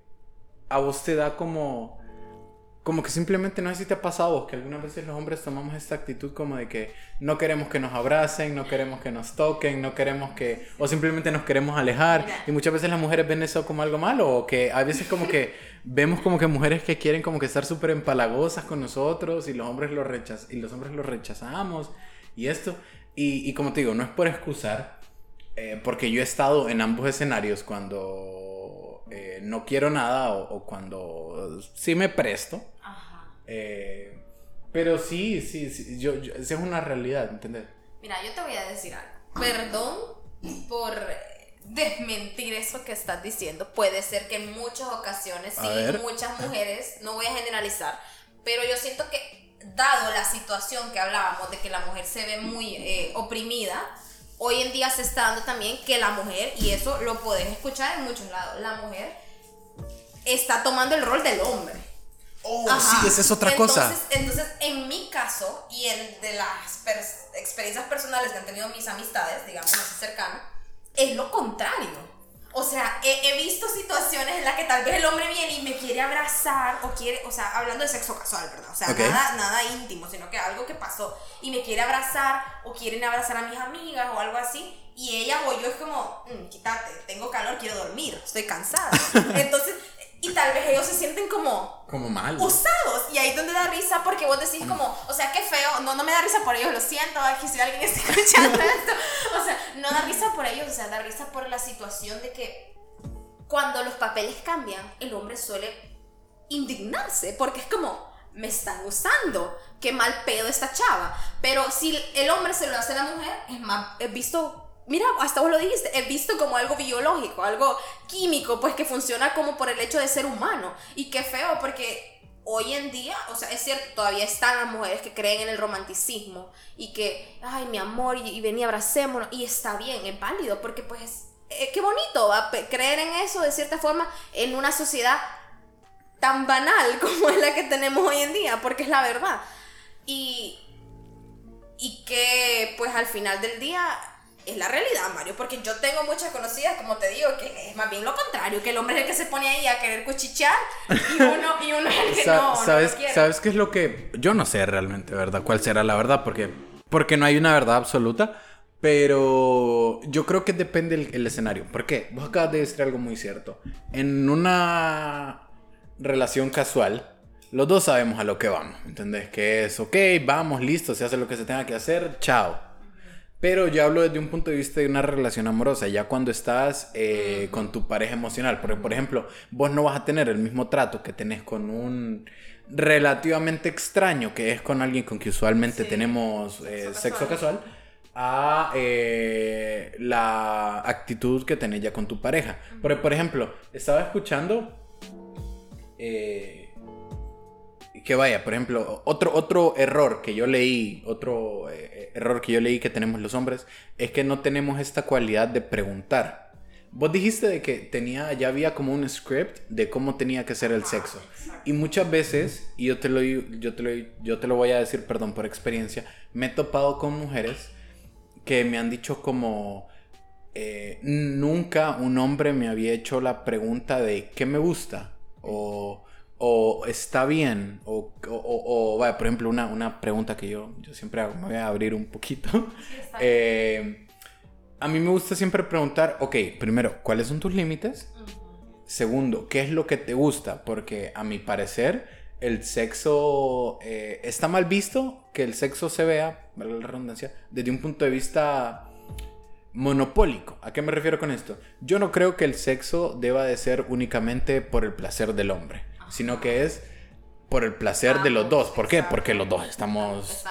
a vos te da como como que simplemente no sé si te ha pasado que algunas veces los hombres tomamos esta actitud como de que no queremos que nos abracen, no queremos que nos toquen, no queremos que, o simplemente nos queremos alejar. Y muchas veces las mujeres ven eso como algo malo, o que a veces como que [LAUGHS] vemos como que mujeres que quieren como que estar súper empalagosas con nosotros y los hombres lo rechaz y los hombres lo rechazamos y esto. Y, como te digo, no es por excusar, eh, porque yo he estado en ambos escenarios cuando eh, no quiero nada o, cuando sí me presto. Eh, pero sí, sí, sí yo, esa es una realidad, ¿entendés? Mira, yo te voy a decir algo. Perdón por desmentir eso que estás diciendo. Puede ser que en muchas ocasiones, sí, muchas mujeres, no voy a generalizar, pero yo siento que dado la situación que hablábamos de que la mujer se ve muy eh, oprimida, hoy en día se está dando también que la mujer, y eso lo podés escuchar en muchos lados, la mujer está tomando el rol del hombre. Oh, sí, esa es otra cosa. Entonces, en mi caso y en de las experiencias personales que han tenido mis amistades, digamos, más cercanas, es lo contrario. O sea, he, visto situaciones en las que tal vez el hombre viene y me quiere abrazar o quiere, o sea, hablando de sexo casual, ¿verdad? O sea, nada, nada íntimo, sino que algo que pasó y me quiere abrazar o quieren abrazar a mis amigas o algo así y ella o yo es como, mm, quítate, tengo calor, quiero dormir, estoy cansada. [LAUGHS] Entonces, y tal vez ellos se sienten como usados. Y ahí es donde da risa porque vos decís como o sea qué feo no no me da risa por ellos lo siento aquí si alguien está [LAUGHS] escuchando esto. O sea no da risa por ellos o sea da risa por la situación de que cuando los papeles cambian el hombre suele indignarse porque es como me están usando qué mal pedo esta chava. Pero si el hombre se lo hace a la mujer es más es visto mira, hasta vos lo dijiste, he visto como algo biológico, algo químico, pues que funciona como por el hecho de ser humano. Y qué feo, porque hoy en día, o sea, es cierto, todavía están las mujeres que creen en el romanticismo y que, ay, mi amor, y, vení, abracémonos, y está bien, es válido, porque pues, eh, qué bonito creer en eso de cierta forma en una sociedad tan banal [LAUGHS] como es la que tenemos hoy en día, porque es la verdad. Y, y que pues al final del día es la realidad, Mario, porque yo tengo muchas conocidas, como te digo, que es más bien lo contrario, que el hombre es el que se pone ahí a querer cuchichear y [LAUGHS] uno, y uno es el que no, ¿sabes, ¿Sabes qué es lo que...? Yo no sé realmente, ¿verdad? ¿Cuál será la verdad? Porque, porque no hay una verdad absoluta, pero yo creo que depende el, el escenario. ¿Por qué? Vos acabas de decir algo muy cierto. En una relación casual, los dos sabemos a lo que vamos, ¿entendés? Que es, ok, vamos, listo, se hace lo que se tenga que hacer, chao pero yo hablo desde un punto de vista de una relación amorosa, ya cuando estás eh, con tu pareja emocional. Porque, por ejemplo, vos no vas a tener el mismo trato que tenés con un relativamente extraño, que es con alguien con que usualmente tenemos eh, sexo casual, a eh, la actitud que tenés ya con tu pareja. Porque, por ejemplo, estaba escuchando que vaya, por ejemplo, otro, otro error que yo leí, otro error que yo leí que tenemos los hombres, es que no tenemos esta cualidad de preguntar. Vos dijiste de que tenía, ya había como un script de cómo tenía que ser el sexo. Y muchas veces, y yo te lo, yo te lo, yo te lo voy a decir, perdón, por experiencia, me he topado con mujeres que me han dicho como, eh, nunca un hombre me había hecho la pregunta de qué me gusta o, o está bien o, o, o vaya, por ejemplo, una, una, pregunta que yo, yo siempre hago, me voy a abrir un poquito. [LAUGHS] eh, a mí me gusta siempre preguntar, ok, primero, ¿cuáles son tus límites? Segundo, ¿qué es lo que te gusta? Porque a mi parecer, el sexo eh, está mal visto que el sexo se vea, vale la redundancia, desde un punto de vista monopólico. ¿A qué me refiero con esto? Yo no creo que el sexo deba de ser únicamente por el placer del hombre, sino que es por el placer de los dos. ¿Por qué? Porque los dos estamos...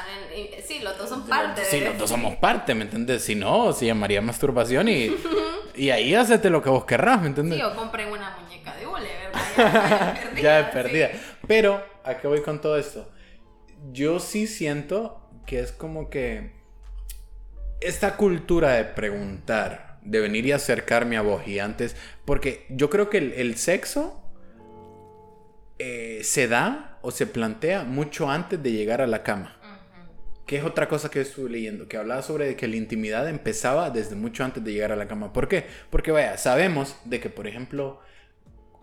sí, los dos son parte. Sí, los dos somos parte, ¿me entiendes? Si no, se llamaría masturbación y, [LAUGHS] y ahí hacete lo que vos querrás, ¿me entiendes? Sí, o compré una muñeca de hule, ¿verdad? [LAUGHS] Ya, es [LAUGHS] perdida. Pero, ¿a qué voy con todo esto? Yo sí siento que es como que esta cultura de preguntar, de venir y acercarme a vos y antes, porque yo creo que el, el sexo eh, se da o se plantea mucho antes de llegar a la cama. Que es otra cosa que estuve leyendo, que hablaba sobre que la intimidad empezaba desde mucho antes de llegar a la cama. ¿Por qué? Porque vaya, sabemos de que, por ejemplo,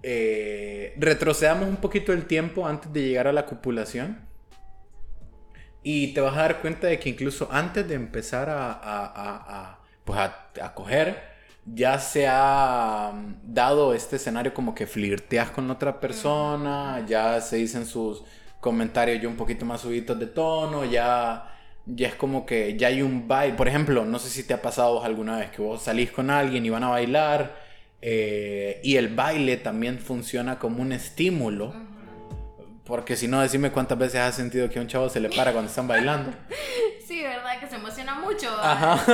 eh, retrocedamos un poquito el tiempo antes de llegar a la copulación. Y te vas a dar cuenta de que incluso antes de empezar a, a, a, a pues a coger, ya se ha mm, dado este escenario como que flirteas con otra persona, ya se dicen sus comentarios ya un poquito más subidos de tono, ya, ya es como que ya hay un baile. Por ejemplo, no sé si te ha pasado alguna vez que vos salís con alguien y van a bailar eh, y el baile también funciona como un estímulo. Porque si no, decime cuántas veces has sentido que a un chavo se le para cuando están bailando. [LAUGHS] Sí, ¿verdad? Que se emociona mucho. Ajá. Sí.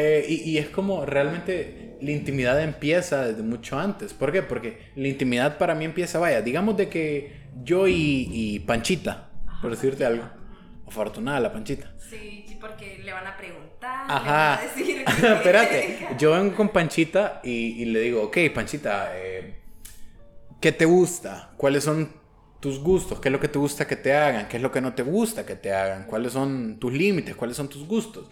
Eh, y, y, es como realmente la intimidad empieza desde mucho antes. ¿Por qué? Porque la intimidad para mí empieza, vaya, digamos de que yo y, y Panchita, por decirte algo. Afortunada la Panchita. Sí, porque le van a preguntar. Ajá. Le van a decir [LAUGHS] Espérate, yo vengo con Panchita y, y le digo, ok, Panchita, eh, ¿qué te gusta? ¿Cuáles son tus gustos? ¿Qué es lo que te gusta que te hagan? ¿Qué es lo que no te gusta que te hagan? ¿Cuáles son tus límites? ¿Cuáles son tus gustos?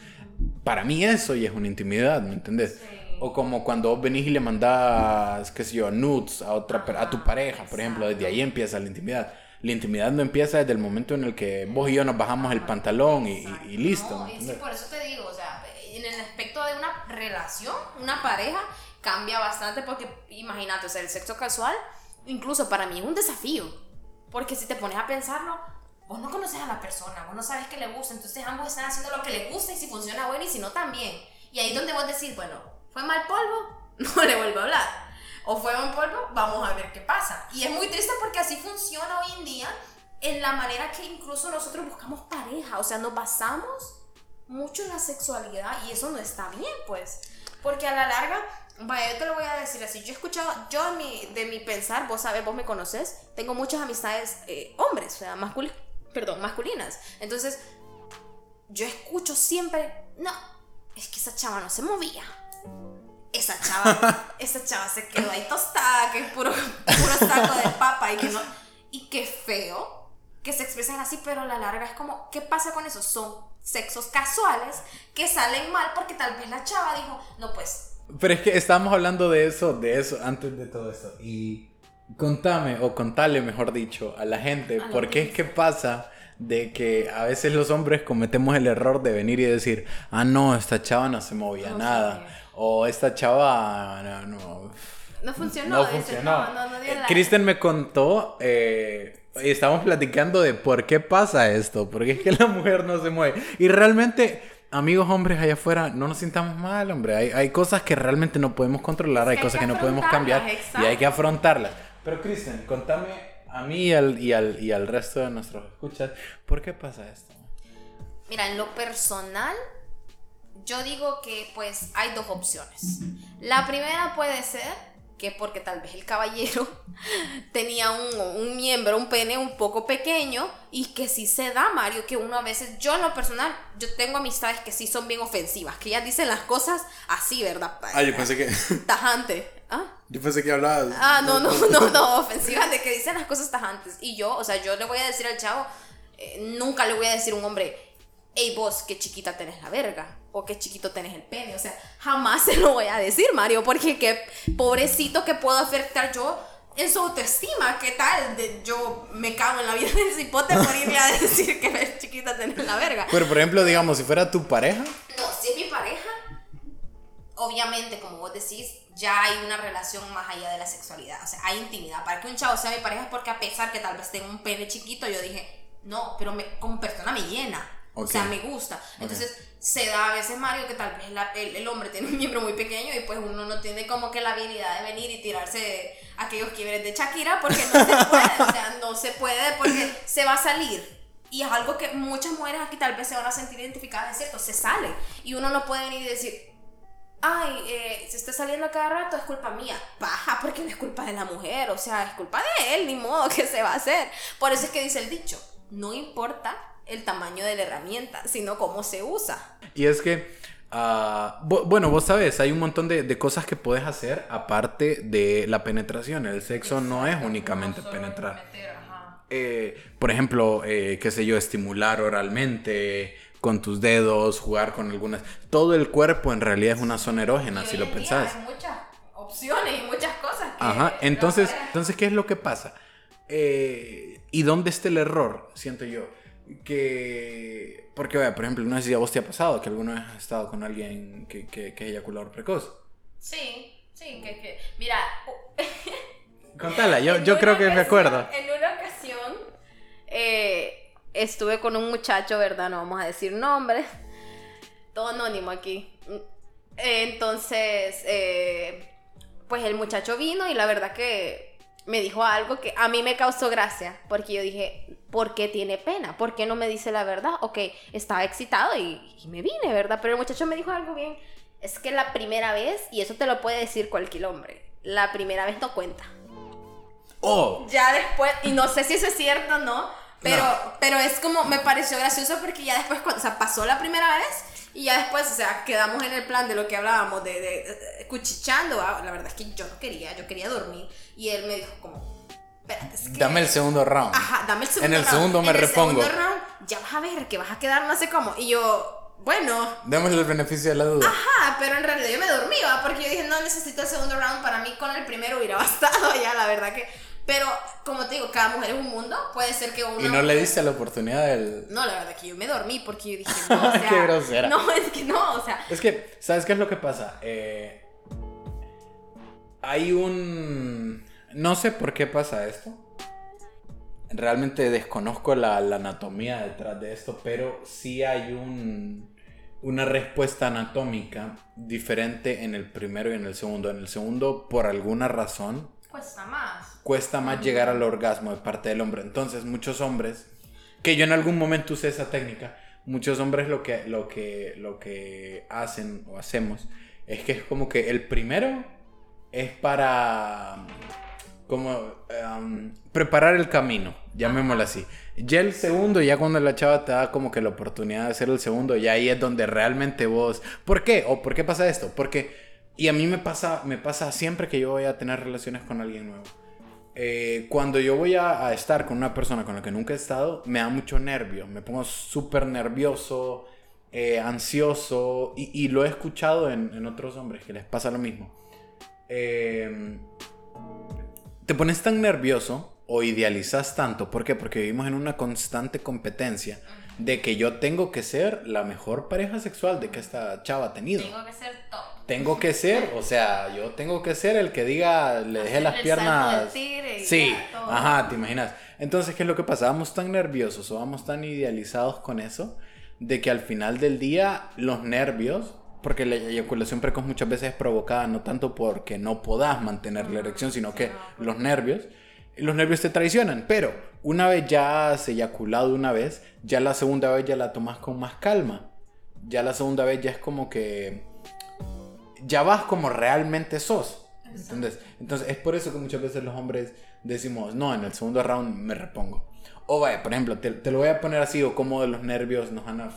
Para mí eso ya es una intimidad, ¿me entendés? Sí. O como cuando vos venís y le mandás, qué sé yo, nudes a, otra, a tu pareja, por ejemplo, desde ahí empieza la intimidad. La intimidad no empieza desde el momento en el que vos y yo nos bajamos el pantalón y, y, listo. No, sí, por eso te digo, o sea, en el aspecto de una relación, una pareja, cambia bastante porque, imagínate, o sea, el sexo casual, incluso para mí es un desafío. Porque si te pones a pensarlo, vos no conoces a la persona, vos no sabes qué le gusta, entonces ambos están haciendo lo que les gusta y si funciona bueno y si no también. Y ahí es donde vos decís, bueno, fue mal polvo, [LAUGHS] no le vuelvo a hablar. O fue buen polvo, vamos a ver qué pasa. Y es muy triste porque así funciona hoy en día en la manera que incluso nosotros buscamos pareja, o sea, nos basamos mucho en la sexualidad y eso no está bien, pues. Porque a la larga, vaya, yo te lo voy a decir así, yo he escuchado, yo mi, de mi pensar, vos sabes, vos me conoces, tengo muchas amistades eh, hombres, o sea, masculinas perdón, masculinas. Entonces, yo escucho siempre, no, es que esa chava no se movía. Esa chava, [LAUGHS] esa chava se quedó ahí tostada, que es puro, puro saco de papa y que no. Y qué feo que se expresen así, pero a la larga es como, ¿qué pasa con eso? Son sexos casuales que salen mal porque tal vez la chava dijo, no, pues. Pero es que estábamos hablando de eso, de eso, antes de todo esto. Y Contame, o contale, mejor dicho, a la gente, A ¿por qué es que pasa de que a veces los hombres cometemos el error de venir y decir, ah, no, esta chava no se movía No nada, sabía. o esta chava no, no, No funcionó. no funcionó. no, no, no dio Eh, la- Kristen me contó, eh, y estábamos platicando de por qué pasa esto, porque es que la [LAUGHS] mujer no se mueve. Y realmente, amigos hombres allá afuera, no nos sintamos mal, hombre. Hay, hay cosas que realmente no podemos controlar, hay hay cosas que que no podemos cambiar afrontarlas, y hay que afrontarlas. Pero Kristen, contame a mí y al, y, al, y al resto de nuestros escuchas, ¿por qué pasa esto? Mira, en lo personal, yo digo que pues hay dos opciones. La primera puede ser que porque tal vez el caballero [LAUGHS] tenía un, un, miembro, un pene un poco pequeño y que sí se da, Mario, que uno a veces, yo en lo personal, yo tengo amistades que sí son bien ofensivas, que ellas dicen las cosas así, ¿verdad? Ah, yo pensé que... [LAUGHS] Tajante. ¿Ah? Yo pensé que hablabas... Ah, no, no, no, [LAUGHS] no, ofensivas, de que dicen las cosas tajantes. Y yo, o sea, yo le voy a decir al chavo, eh, nunca le voy a decir a un hombre, hey vos, qué chiquita tenés la verga o qué chiquito tenés el pene. O sea, jamás se lo voy a decir, Mario, porque qué pobrecito que puedo afectar yo en su autoestima. ¿Qué tal? De, yo me cago en la vida del cipote por irle a [LAUGHS] decir que chiquita tenés la verga. Pero, por ejemplo, digamos, si fuera tu pareja. No, si es mi pareja, obviamente, como vos decís, ya hay una relación más allá de la sexualidad. O sea, hay intimidad. Para que un chavo sea mi pareja es porque a pesar que tal vez tenga un pene chiquito, yo dije, no, pero me, como persona me llena. O sea, me gusta. Entonces, se da a veces, Mario, que tal vez el, el, hombre tiene un miembro muy pequeño y pues uno no tiene como que la habilidad de venir y tirarse aquellos quiebres de Shakira porque no se puede. o sea, no se puede porque se va a salir. Y es algo que muchas mujeres aquí tal vez se van a sentir identificadas, es cierto, se sale. Y uno no puede venir y decir, ay, eh, se está saliendo cada rato, es culpa mía. Baja, porque no es culpa de la mujer, o sea, es culpa de él, ni modo [LAUGHS] que se va a hacer. Por eso es que dice el dicho, no importa el tamaño de la herramienta, sino cómo se usa. Y es que, uh, bueno, vos sabes, hay un montón de, de, cosas que puedes hacer aparte de la penetración. El sexo no es únicamente penetrar. eh, por ejemplo, eh, qué sé yo, estimular oralmente con tus dedos, jugar con algunas... Todo el cuerpo en realidad es una zona erógena, si lo pensás. Hay muchas opciones y muchas cosas. Que Ajá, entonces, entonces, ¿qué es lo que pasa? Eh, ¿Y dónde está el error? Siento yo que... Porque, vea, por ejemplo, no sé si a vos te ha pasado que alguna vez has estado con alguien que, que, que es eyaculador precoz. Sí, sí, que... que mira... [LAUGHS] Contala, yo, yo creo que ocasión, me acuerdo. En una ocasión eh, estuve con un muchacho, ¿verdad? No vamos a decir nombres. Todo anónimo aquí. Entonces, eh, pues el muchacho vino y la verdad que me dijo algo que a mí me causó gracia, porque yo dije, ¿por qué tiene pena? ¿Por qué no me dice la verdad? Ok, estaba excitado y, y, me vine, ¿verdad? Pero el muchacho me dijo algo bien, es que la primera vez, y eso te lo puede decir cualquier hombre, la primera vez no cuenta. Oh. Ya después, y no sé si eso es cierto o no, pero, no. pero es como, me pareció gracioso porque ya después, o sea, pasó la primera vez y ya después, o sea, quedamos en el plan de lo que hablábamos, de, de, de cuchichando. Ah, la verdad es que yo no quería, yo quería dormir. Y él me dijo como, espérate, es que... Dame el segundo round. Ajá, dame el segundo En el round. segundo me en repongo. el segundo round ya vas a ver que vas a quedar no sé cómo. Y yo, bueno... Démosle el beneficio de la duda. Ajá, pero en realidad yo me dormía porque yo dije, no necesito el segundo round. Para mí con el primero hubiera [LAUGHS] bastado ya, la verdad que... Pero, como te digo, cada mujer es un mundo. Puede ser que uno... Y no le diste la oportunidad del... No, la verdad que yo me dormí porque yo dije, [LAUGHS] no, o sea... Qué grosera. No, es que no, o sea... Es que, ¿sabes qué es lo que pasa? Eh, hay un... No sé por qué pasa esto. Realmente desconozco la, la anatomía detrás de esto, pero sí hay un, una respuesta anatómica diferente en el primero y en el segundo. En el segundo, por alguna razón, Cuesta más. cuesta más llegar al orgasmo de parte del hombre. Entonces, muchos hombres, que yo en algún momento usé esa técnica, muchos hombres lo que, lo que, lo que hacen o hacemos es que es como que el primero es para como um, preparar el camino, llamémoslo así. Ya el segundo, ya cuando la chava te da como que la oportunidad de hacer el segundo, ya ahí es donde realmente vos... ¿Por qué? ¿O por qué pasa esto? Porque... Y a mí me pasa, me pasa siempre que yo voy a tener relaciones con alguien nuevo. Eh, cuando yo voy a, estar con una persona con la que nunca he estado, me da mucho nervio. Me pongo súper nervioso, eh, ansioso. Y, lo he escuchado en, otros hombres que les pasa lo mismo. Eh, te pones tan nervioso o idealizas tanto. ¿Por qué? Porque vivimos en una constante competencia de que yo tengo que ser la mejor pareja sexual de que esta chava ha tenido. Tengo que ser top. Tengo que ser, o sea, yo tengo que ser el que diga, le dejé las piernas. Sí, ajá, te imaginas. Entonces, ¿qué es lo que pasa? Vamos tan nerviosos o vamos tan idealizados con eso de que al final del día los nervios, porque la eyaculación precoz muchas veces es provocada no tanto porque no podás mantener la erección, sino que los nervios, los nervios te traicionan. Pero una vez ya has eyaculado una vez, ya la segunda vez ya la tomas con más calma. Ya la segunda vez ya es como que ya vas como realmente sos. ¿Entendés? Entonces es por eso que muchas veces los hombres decimos, no, en el segundo round me repongo. O vaya, por ejemplo, te, te lo voy a poner así, o cómo los nervios nos han,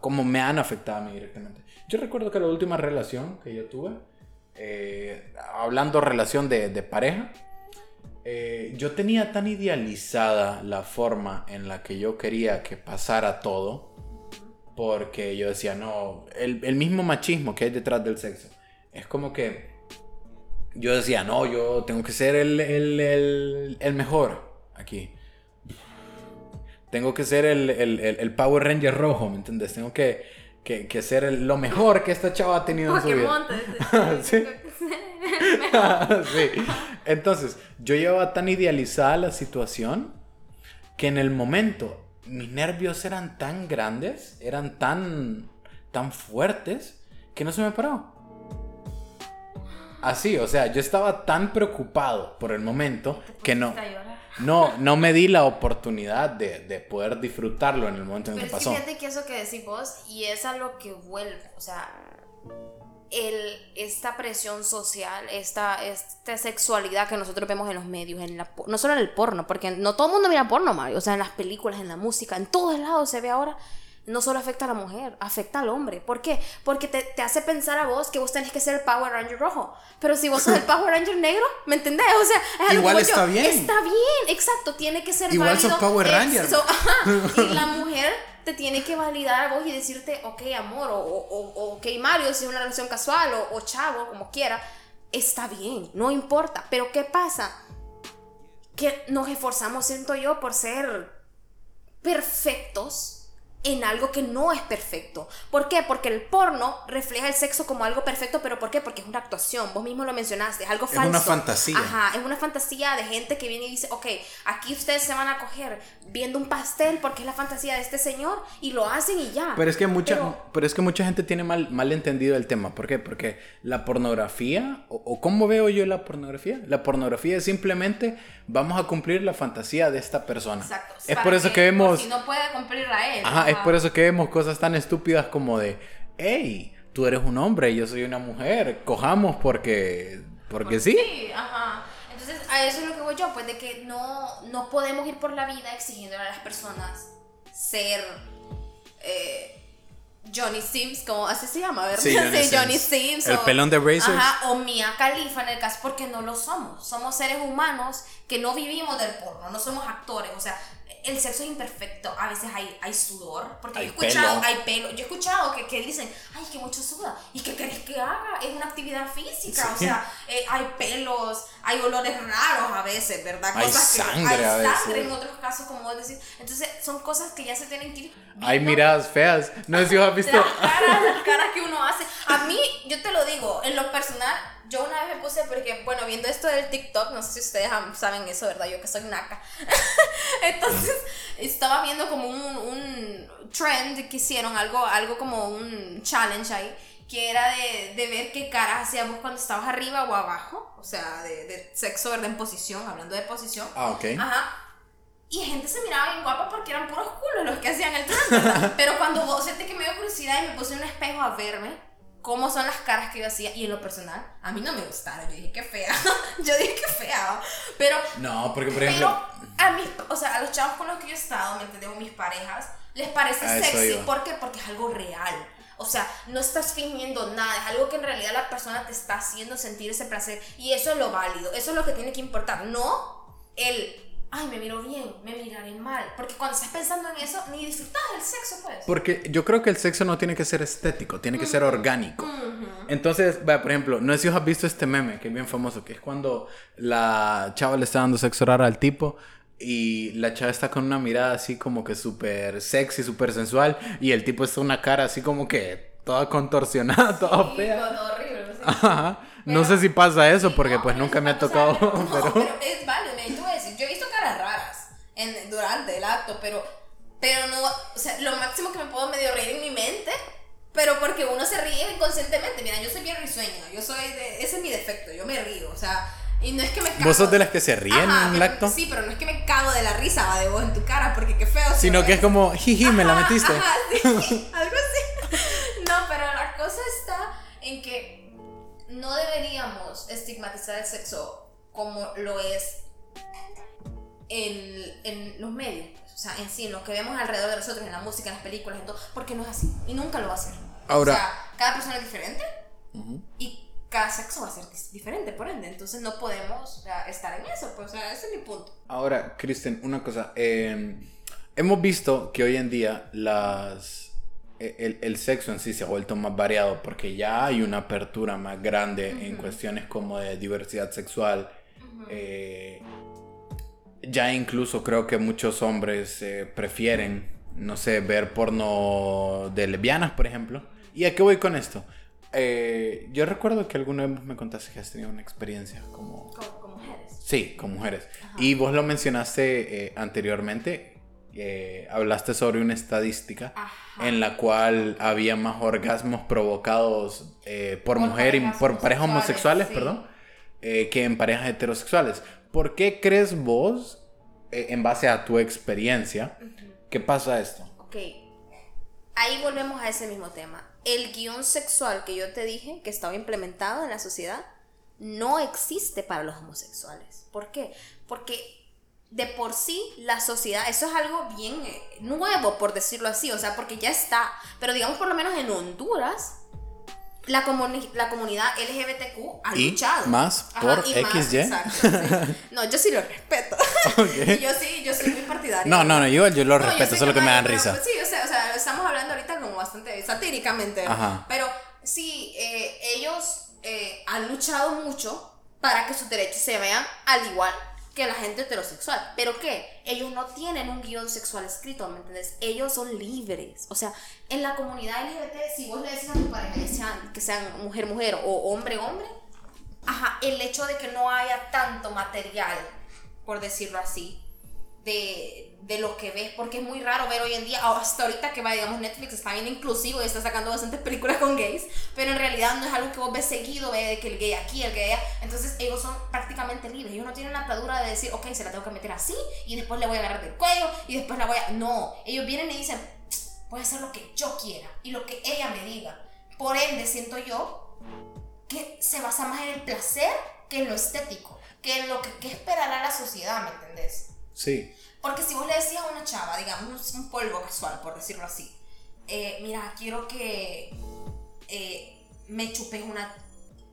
cómo me han afectado a mí directamente. Yo recuerdo que la última relación que yo tuve, eh, hablando relación de, de pareja, eh, yo tenía tan idealizada la forma en la que yo quería que pasara todo, porque yo decía, no, el, el mismo machismo que hay detrás del sexo, es como que yo decía, no, yo tengo que ser el, el, el, el mejor aquí. Tengo que ser el, el, el- el Power Ranger rojo, ¿me entiendes? Tengo que, que, que ser lo mejor que esta chava ha tenido en su vida. Pokémon. te- [LAUGHS] Sí. [LAUGHS] sí. Entonces, yo llevaba tan idealizada la situación que en el momento mis nervios eran tan grandes, eran tan, tan fuertes, que no se me paró. Así, o sea, yo estaba tan preocupado por el momento que no, no, no me di la oportunidad de, de poder disfrutarlo en el momento en Pero que pasó. fíjate que eso que decís vos, y es a lo que vuelve, o sea, el, esta presión social, esta, esta sexualidad que nosotros vemos en los medios, en la, no solo en el porno, porque no todo el mundo mira porno, Mario, o sea, en las películas, en la música, en todos lados se ve ahora. No solo afecta a la mujer, afecta al hombre. ¿Por qué? Porque te, te hace pensar a vos que vos tenés que ser el Power Ranger rojo. Pero si vos sos el [LAUGHS] Power Ranger negro, ¿me entendés? O sea, es algo Igual que voy yo, está bien. Está bien, exacto. Tiene que ser Igual sos válido. Power Eh, Ranger. so- ajá, y la [LAUGHS] mujer te tiene que validar a y decirte, ok, amor, o, o, o- ok, Mario, si es una relación casual, o, o chavo, como quiera, está bien, no importa. Pero ¿qué pasa? Que nos esforzamos, siento yo, por ser perfectos en algo que no es perfecto. ¿Por qué? Porque el porno refleja el sexo como algo perfecto, pero ¿por qué? Porque es una actuación, vos mismo lo mencionaste, es algo Es falso. una fantasía. Ajá, es una fantasía de gente que viene y dice, ok, aquí ustedes se van a coger viendo un pastel porque es la fantasía de este señor y lo hacen y ya. Pero es que mucha, Pero- pero, es que mucha gente tiene mal, mal entendido el tema. ¿Por qué? Porque la pornografía, o, o cómo veo yo la pornografía, la pornografía es simplemente vamos a cumplir la fantasía de esta persona. Exacto. Es por eso que, vemos, por si no puede cumplirla él. ajá, es por eso que vemos cosas tan estúpidas como de, hey, tú eres un hombre y yo soy una mujer, cojamos porque, porque sí. Sí, ajá. Entonces, a eso es lo que voy yo, pues de que no, no podemos ir por la vida exigiendo a las personas ser eh, Johnny Sims, como así se llama, ¿verdad? Sí, [LAUGHS] Johnny Johnny Sims. Sims. El pelón de Razors. Ajá, o Mia Khalifa en el caso, porque no lo somos. Somos seres humanos que no vivimos del porno, no somos actores. O sea, el sexo es imperfecto. A veces hay, hay sudor, porque Hay yo he escuchado, pelo. hay pelo. Yo he escuchado que, que dicen, ay, que mucho suda. ¿Y qué querés que haga? Es una actividad física. O Sí. sea, eh, hay pelos, hay olores raros a veces, ¿verdad? Hay que- sangre hay a veces. sangre en otros casos, como vos decís. Entonces, son cosas que ya se tienen que ir. Hay miradas feas. No sé si has [LAUGHS] visto. Las caras, las caras que uno hace. A mí, yo te lo digo, en lo personal, yo una vez me puse, porque, bueno, viendo esto del TikTok, no sé si ustedes saben eso, ¿verdad? Yo que soy naca. [LAUGHS] Entonces, estaba viendo como un, un trend que hicieron, algo, algo como un challenge ahí, que era de, de ver qué cara hacías vos cuando estabas arriba o abajo, o sea, de, de sexo, ¿verdad? En posición, hablando de posición. Ah, ok. Ajá. Y gente se miraba bien guapa porque eran puros culos los que hacían el trend. [LAUGHS] Pero cuando vos sentí que me dio curiosidad y me puse en un espejo a verme cómo son las caras que yo hacía, y en lo personal, a mí no me gustaron. Yo dije, qué fea. [LAUGHS] yo dije, qué fea. Pero, No, porque por ejemplo. pero a mis, o sea, a los chavos con los que yo he estado, ¿me entendés? O mis parejas, les parece sexy. ¿Por qué? Porque es algo real. O sea, no estás fingiendo nada, es algo que en realidad la persona te está haciendo sentir ese placer. Y eso es lo válido, eso es lo que tiene que importar. No el, ay, me miro bien, me miraré mal. Porque cuando estás pensando en eso, ni disfrutas del sexo, pues. Porque yo creo que el sexo no tiene que ser estético, tiene que ser orgánico. Entonces, vea, por ejemplo, no sé si os has visto este meme que es bien famoso, que es cuando la chava le está dando sexo oral al tipo y la chava está con una mirada así como que súper sexy, súper sensual y el tipo está una cara así como que toda contorsionada, toda Sí, fea. todo horrible. sí. Ajá. No Pero- sé si pasa eso porque No, pues nunca me ha tocado. No, [LAUGHS] pero... pero es válido, mira, yo te voy a decir, yo he visto caras raras en, durante el acto, pero, pero no, o sea, lo máximo que me puedo medio reír en mi mente, pero porque uno se ríe inconscientemente. Mira, yo soy bien risueña, yo soy de, ese es mi defecto, yo me río, o sea, y no es que me cago. ¿Vos sos de las que se ríen Ajá, en el acto? Sí, pero no es que me cago de la risa va de vos en tu cara, porque qué feo. Sino que es como, jiji, me la metiste. ajá, sí, [LAUGHS] algo así. No, pero la cosa está en que no deberíamos estigmatizar el sexo como lo es en, en los medios, o sea, en sí, en lo que vemos alrededor de nosotros, en la música, en las películas, en todo, porque no es así y nunca lo va a ser. Ahora- o sea, cada persona es diferente y cada sexo va a ser diferente, por ende, entonces no podemos o sea, estar en eso, pues, o sea, ese es mi punto. Ahora, Kristen, una cosa. eh, hemos visto que hoy en día las, e- el, el sexo en sí se ha vuelto más variado porque ya hay una apertura más grande en Ujú. cuestiones como de diversidad sexual. eh, ya incluso creo que muchos hombres eh, prefieren, no sé, ver porno de lesbianas, por ejemplo. ¿Y a qué voy con esto? Eh, yo recuerdo que alguna vez me contaste que has tenido una experiencia como... Como mujeres. Sí, con mujeres. Ajá. Y vos lo mencionaste eh, anteriormente, eh, hablaste sobre una estadística Ajá. en la cual había más orgasmos provocados por, Por mujer y por parejas homosexuales, sí. perdón, que en parejas heterosexuales. ¿Por qué crees vos, eh, en base a tu experiencia, Ujú. que pasa esto? Ok, ahí volvemos a ese mismo tema. El guion sexual que yo te dije, que estaba implementado en la sociedad, no existe para los homosexuales. ¿Por qué? Porque de por sí la sociedad, eso es algo bien eh, nuevo, por decirlo así, o sea, porque ya está. Pero digamos por lo menos en Honduras, la, comuni- la comunidad LGBTQ ha Y luchado. más por y más, XY. exacto, sí. [LAUGHS] No, yo sí lo respeto. [LAUGHS] Ok. yo sí, yo soy muy partidaria. No, no, no, yo, yo lo No, respeto, sé solo que no me dan pero, risa. pues, sí, o sea, o sea, estamos hablando ahorita como bastante satíricamente. Ajá. Pero sí, eh, ellos eh, han luchado mucho para que sus derechos se vean al igual que la gente heterosexual. ¿Pero qué? Ellos no tienen un guion sexual escrito, ¿me entiendes? Ellos son libres. O sea, en la comunidad LGBT, si vos le decís a tu pareja que sean, que sean mujer-mujer o hombre-hombre, ajá, el hecho de que no haya tanto material, por decirlo así, de, de lo que ves, porque es muy raro ver hoy en día, hasta ahorita que va, digamos, Netflix está bien inclusivo y está sacando bastantes películas con gays, pero en realidad no es algo que vos ves seguido, ve de que el gay aquí, el gay allá, entonces ellos son prácticamente libres, ellos no tienen la atadura de decir, ok, se la tengo que meter así, y después le voy a agarrar del cuello, y después la voy a... No, ellos vienen y dicen, voy a hacer lo que yo quiera, y lo que ella me diga. Por ende, siento yo que se basa más en el placer que en lo estético, que en lo que, que esperará la sociedad, ¿me entendés? Sí. Porque si vos le decías a una chava, digamos, un, polvo casual, por decirlo así, eh, mira, quiero que eh, me chupes una...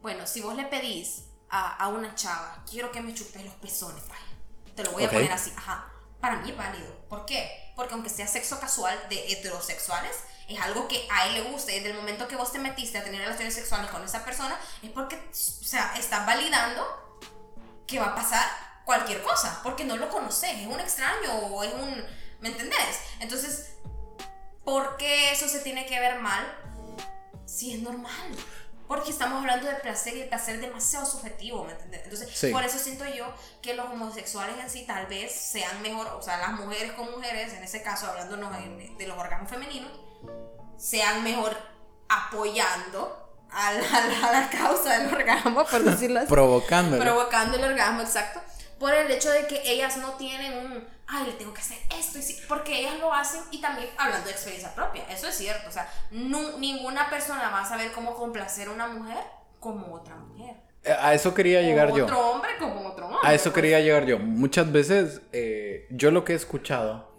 Bueno, si vos le pedís a, a una chava, quiero que me chupes los pezones, vaya, te lo voy a poner así, ajá, para mí es válido. ¿Por qué? Porque aunque sea sexo casual de heterosexuales, es algo que a él le gusta y desde el momento que vos te metiste a tener relaciones sexuales con esa persona, es porque, o sea, estás validando que va a pasar cualquier cosa, porque no lo conoces, es un extraño o es un... ¿Me entendés? Entonces, ¿por qué eso se tiene que ver mal si es normal? Porque estamos hablando de placer y el placer es demasiado subjetivo, ¿me entiendes? Entonces, Sí. por eso siento yo que los homosexuales en sí tal vez sean mejor, o sea, las mujeres con mujeres, en ese caso hablándonos de los órganos femeninos, sean mejor apoyando a la, a la- a la causa del orgasmo, por decirlo así [LAUGHS] Provocándolo. provocando el orgasmo, exacto, por el hecho de que ellas no tienen un, ay, le tengo que hacer esto, y sí", porque ellas lo hacen y también hablando de experiencia propia, eso es cierto, o sea, nu- ninguna persona va a saber cómo complacer a una mujer como otra mujer. Eh, A eso quería llegar o yo. otro hombre como otro hombre. A eso pues. quería llegar yo. Muchas veces, eh, yo lo que he escuchado,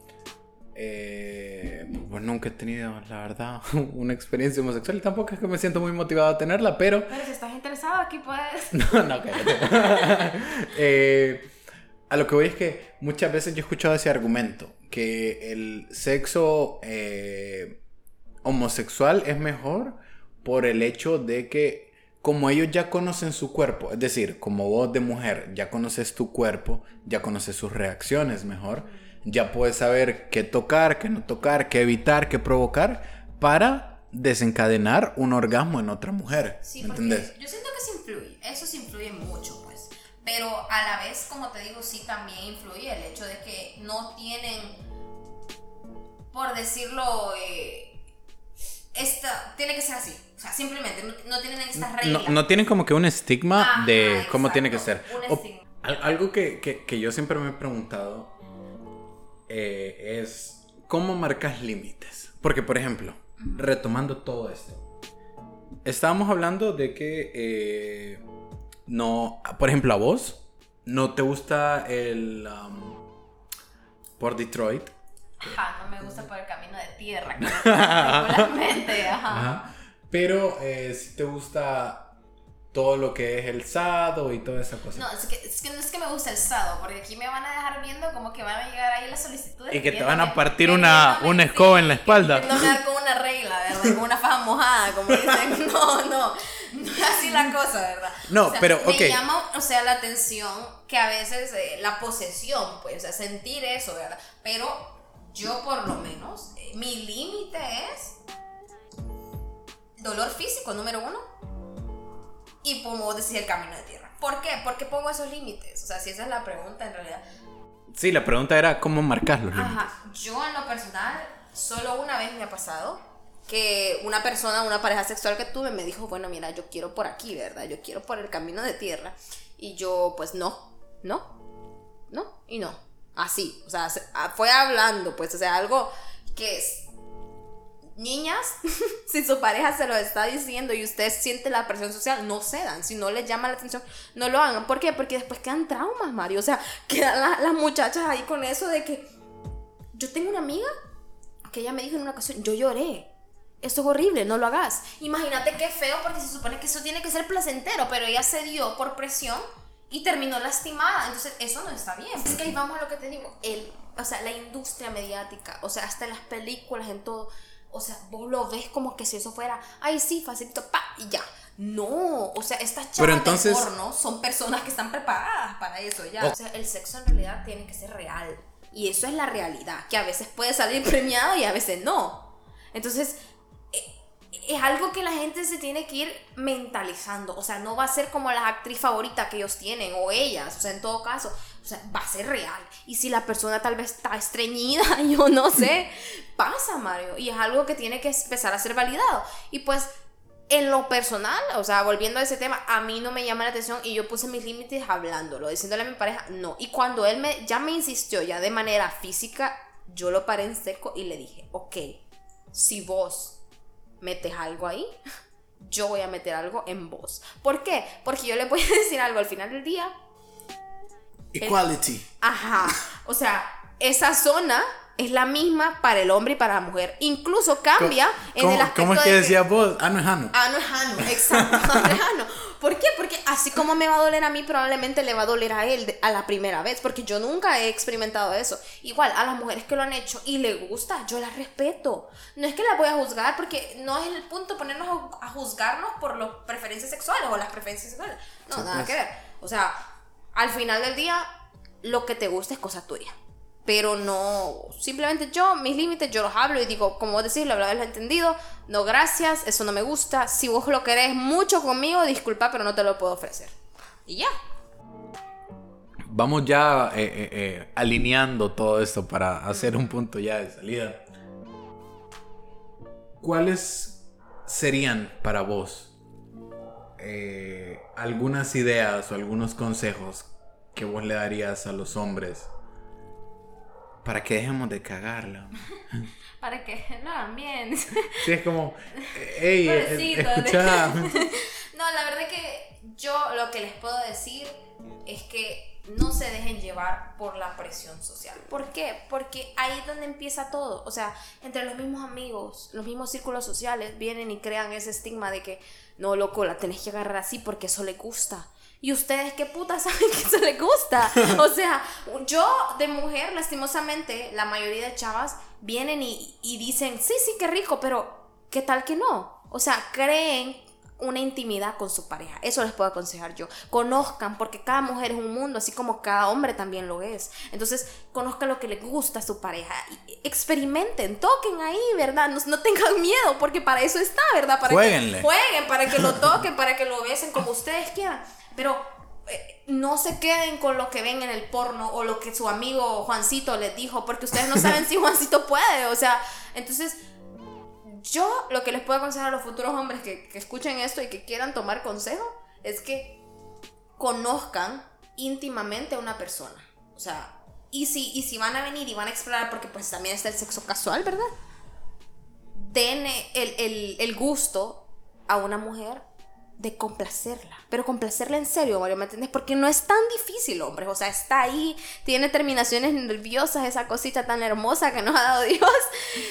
eh, pues nunca he tenido, la verdad, [LAUGHS] una experiencia homosexual y tampoco es que me siento muy motivado a tenerla, pero... Pero si estás interesado aquí puedes... [LAUGHS] No, no, cállate. [LAUGHS] Eh, a lo que voy es que muchas veces yo he escuchado ese argumento, que el sexo eh, homosexual es mejor por el hecho de que como ellos ya conocen su cuerpo, es decir, como vos de mujer ya conoces tu cuerpo, ya conoces sus reacciones mejor, ya puedes saber qué tocar, qué no tocar, qué evitar, qué provocar para desencadenar un orgasmo en otra mujer. Sí, ¿Me porque entendés? yo siento que sí influye, eso sí influye mucho, pues. Pero a la vez, como te digo, sí también influye el hecho de que no tienen, por decirlo, eh, esta, tiene que ser así. O sea, simplemente no, no tienen estas No, reglas. no tienen como que un estigma Ajá, de cómo exacto, tiene que ser. un O- algo que, que- que yo siempre me he preguntado eh, es cómo marcas límites. Porque, por ejemplo, retomando todo esto, estábamos hablando de que eh, no, por ejemplo, a vos no te gusta el um, por Detroit. Ajá, no me gusta por el camino de tierra, regularmente, [LAUGHS] ajá. Ajá. Pero eh, si te gusta todo lo que es el sado y toda esa cosa. No, es que, es que no es que me gusta el sado, porque aquí me van a dejar viendo como que van a llegar ahí las solicitudes. Y que te van a partir una- una escoba en la espalda. queriéndome dar con una regla, ¿verdad? Con una faja mojada, como dicen. [LAUGHS] No, no, no es así la cosa, ¿verdad? No, O sea, pero, Me ok. llama, o sea, la atención que a veces eh, la posesión, pues, o sea, sentir eso, ¿verdad? Pero yo por lo menos, eh, mi límite es dolor físico, número uno y como decir el camino de tierra. ¿Por qué? ¿Por qué pongo esos límites? O sea, si esa es la pregunta en realidad. Sí, la pregunta era cómo marcar los límites. Ajá, yo en lo personal, solo una vez me ha pasado que una persona, una pareja sexual que tuve me dijo, bueno, mira, yo quiero por aquí, ¿verdad? Yo quiero por el camino de tierra. Y yo, pues no, no, no y no. Así, o sea, se- fue hablando, pues, o sea, algo que es... Niñas, [LAUGHS] si su pareja se lo está diciendo y usted siente la presión social, no cedan. Si no les llama la atención, no lo hagan. ¿Por qué? Porque después quedan traumas, Mario. O sea, [LAUGHS] quedan la- las muchachas ahí con eso de que yo tengo una amiga que ella me dijo en una ocasión, yo lloré. Esto es horrible, no lo hagas. Imagínate qué feo porque se supone que eso tiene que ser placentero, pero ella se dio por presión y terminó lastimada. Entonces, eso no está bien. Es que ahí vamos a lo que te digo, el, o sea, la industria mediática, o sea, hasta las películas, en todo. O sea, vos lo ves como que si eso fuera, ay, sí, facilito, pa, y ya. No, o sea, estas chavas entonces- de porno son personas que están preparadas para eso ya. Oh. O sea, el sexo en realidad tiene que ser real. Y eso es la realidad, que a veces puede salir [LAUGHS] premiado y a veces no. Entonces, eh, es algo que la gente se tiene que ir mentalizando. O sea, no va a ser como la actriz favorita que ellos tienen o ellas. O sea, en todo caso, o sea, va a ser real. Y si la persona tal vez está estreñida, [LAUGHS] yo no sé, pasa, Mario. Y es algo que tiene que empezar a ser validado. Y pues, en lo personal, o sea, volviendo a ese tema, a mí no me llama la atención y yo puse mis límites hablándolo, diciéndole a mi pareja, no. Y cuando él me, ya me insistió, ya de manera física, yo lo paré en seco y le dije, ok, si vos metes algo ahí, [LAUGHS] yo voy a meter algo en vos. ¿Por qué? Porque yo le voy a [LAUGHS] decir algo al final del día. Equality. Ajá. O sea, esa zona es la misma para el hombre y para la mujer. Incluso cambia en ¿Cómo, el aspecto cómo es que de decía vos? Ah, no es Ano. Ano es ano, exacto. ano es ano. ¿Por qué? Porque así como me va a doler a mí, probablemente le va a doler a él a la primera vez, porque yo nunca he experimentado eso. Igual, a las mujeres que lo han hecho y le gusta, yo las respeto. No es que las voy a juzgar, porque no es el punto ponernos a, juzgarnos por las preferencias sexuales o las preferencias sexuales. No, nada pues. que ver. O sea, al final del día, lo que te gusta es cosa tuya. Pero no, simplemente yo, mis límites, yo los hablo y digo, como vos decís, lo habrás entendido, no gracias, eso no me gusta, si vos lo querés mucho conmigo, disculpa, pero no te lo puedo ofrecer. Y ya. Vamos ya eh, eh, eh, alineando todo esto para hacer un punto ya de salida. ¿Cuáles serían para vos eh, algunas ideas o algunos consejos que vos le darías a los hombres para que dejemos de cagarla? [LAUGHS] Para que hagan bien. [LAUGHS] Sí, es como, [LAUGHS] hey, escucha. No, la verdad que yo lo que les puedo decir es que no se dejen llevar por la presión social. ¿Por qué? Porque ahí es donde empieza todo. O sea, entre los mismos amigos, los mismos círculos sociales vienen y crean ese estigma de que no, loco, la tenés que agarrar así porque eso le gusta. ¿Y ustedes qué puta [LAUGHS] saben que eso le gusta? O sea, yo de mujer, lastimosamente, la mayoría de chavas vienen y, y dicen, sí, sí, qué rico, pero ¿qué tal que no? O sea, creen una intimidad con su pareja. Eso les puedo aconsejar yo. Conozcan, porque cada mujer es un mundo, así como cada hombre también lo es. Entonces, conozcan lo que les gusta a su pareja. Experimenten, toquen ahí, ¿verdad? No, no tengan miedo, porque para eso está, ¿verdad? Para Jueguenle. Que, jueguen, para que lo [LAUGHS] toquen, para que lo besen como ustedes quieran. Pero eh, no se queden con lo que ven en el porno o lo que su amigo Juancito les dijo, porque ustedes no saben si Juancito puede. O sea, entonces yo lo que les puedo aconsejar a los futuros hombres que, escuchen esto y que quieran tomar consejo es que conozcan íntimamente a una persona. O sea, y si, y si van a venir y van a explorar, porque pues también está el sexo casual, ¿verdad? Den el, el- el gusto a una mujer de complacerla. Pero complacerla en serio, Mario, ¿me entiendes? Porque no es tan difícil, hombre. O sea, está ahí, tiene terminaciones nerviosas, esa cosita tan hermosa que nos ha dado [LAUGHS] Dios.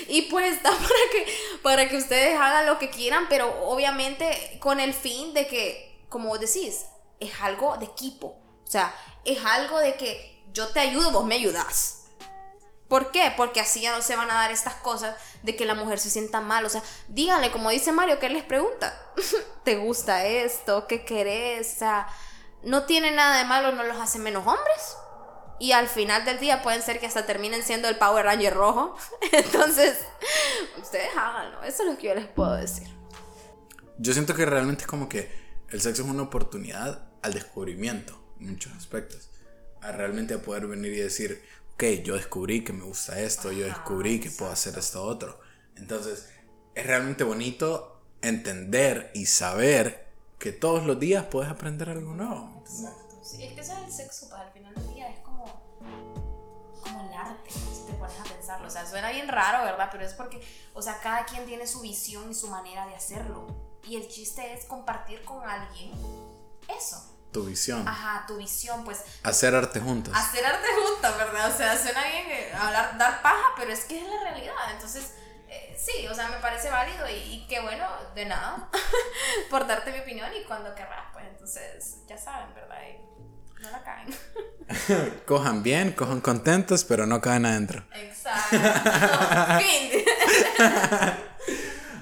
Y pues está para que, para que ustedes hagan lo que quieran, pero obviamente con el fin de que, como decís, es algo de equipo. O sea, es algo de que yo te ayudo, vos me ayudas. ¿Por qué? Porque así ya no se van a dar estas cosas de que la mujer se sienta mal. O sea, díganle, como dice Mario, ¿qué les pregunta? [LAUGHS] ¿Te gusta esto? ¿Qué querés? O sea, no tiene nada de malo, no los hace menos hombres. Y al final del día pueden ser que hasta terminen siendo el Power Ranger rojo. [LAUGHS] Entonces, ustedes háganlo. Eso es lo que yo les puedo decir. Yo siento que realmente es como que el sexo es una oportunidad al descubrimiento en muchos aspectos. A realmente poder venir y decir, ok, yo descubrí que me gusta esto, yo descubrí que puedo hacer esto otro. Entonces, es realmente bonito entender y saber que todos los días puedes aprender algo nuevo. Sí, es que eso es el sexo, pues al final del día es como, como el arte, si te pones a pensarlo. O sea, suena bien raro, ¿verdad? Pero es porque, o sea, cada quien tiene su visión y su manera de hacerlo. Y el chiste es compartir con alguien eso tu visión. Ajá, tu visión, pues. Hacer arte juntos. Hacer arte juntos, ¿verdad? O sea, suena bien eh, hablar, dar paja, pero es que es la realidad. Entonces, eh, sí, o sea, me parece válido y, qué bueno, de nada, [LAUGHS] por darte mi opinión y cuando querrás, pues entonces, ya saben, ¿verdad? no la caen. [LAUGHS] cojan bien, cojan contentos, pero no caen adentro. Exacto. [LAUGHS] fin.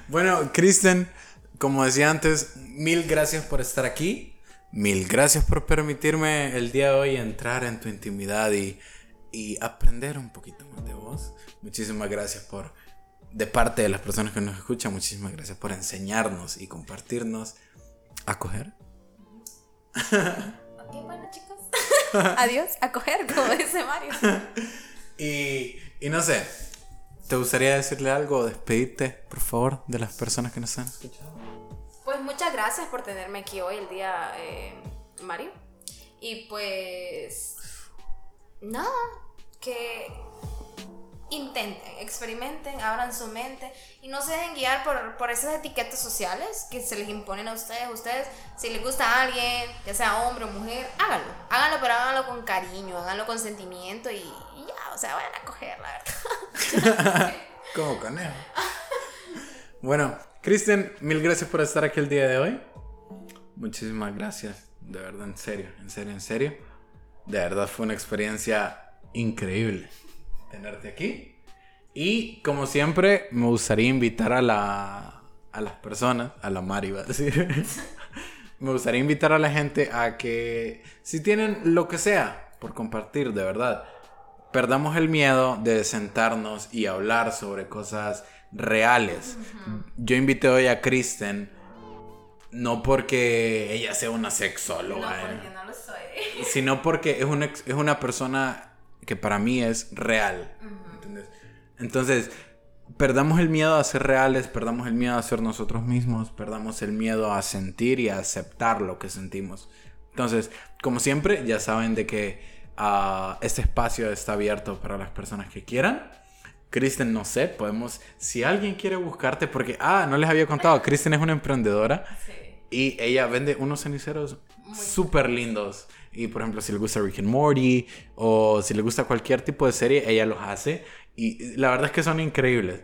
bueno, Kristen, como decía antes, mil gracias por estar aquí. Mil gracias por permitirme el día de hoy entrar en tu intimidad y, aprender un poquito más de vos. Muchísimas gracias por, de parte de las personas que nos escuchan, muchísimas gracias por enseñarnos y compartirnos a coger. [LAUGHS] Ok, bueno chicos. [LAUGHS] Adiós, a coger, como dice Mario. [LAUGHS] y, y no sé, ¿te gustaría decirle algo o despedirte, por favor, de las personas que nos han escuchado? Pues muchas gracias por tenerme aquí hoy, el día, eh, Mario. Y pues, nada, que intenten, experimenten, abran su mente y no se dejen guiar por, por, esas etiquetas sociales que se les imponen a ustedes. Ustedes, si les gusta a alguien, ya sea hombre o mujer, háganlo. Háganlo, pero háganlo con cariño, háganlo con sentimiento y, ya, o sea, vayan a coger, la verdad. [LAUGHS] Como conejo. bueno, Cristian, mil gracias por estar aquí el día de hoy. Muchísimas gracias, de verdad, en serio, en serio, en serio. De verdad fue una experiencia increíble tenerte aquí. Y como siempre, me gustaría invitar a, la, a las personas, a la Mari iba a decir, [LAUGHS] me gustaría invitar a la gente a que si tienen lo que sea por compartir, de verdad, perdamos el miedo de sentarnos y hablar sobre cosas reales. Yo invité hoy a Kristen no porque ella sea una sexóloga, no, porque no lo soy. [LAUGHS] sino porque es una, es una persona que para mí es real. Entonces, perdamos el miedo a ser reales, perdamos el miedo a ser nosotros mismos, perdamos el miedo a sentir y a aceptar lo que sentimos. Entonces, como siempre, ya saben de que ah, este espacio está abierto para las personas que quieran. Kristen, no sé, podemos, si alguien quiere buscarte, porque, ah, no les había contado, Kristen es una emprendedora sí. y ella vende unos ceniceros súper lindos. Y por ejemplo, si le gusta Rick and Morty o si le gusta cualquier tipo de serie, ella los hace. Y la verdad es que son increíbles.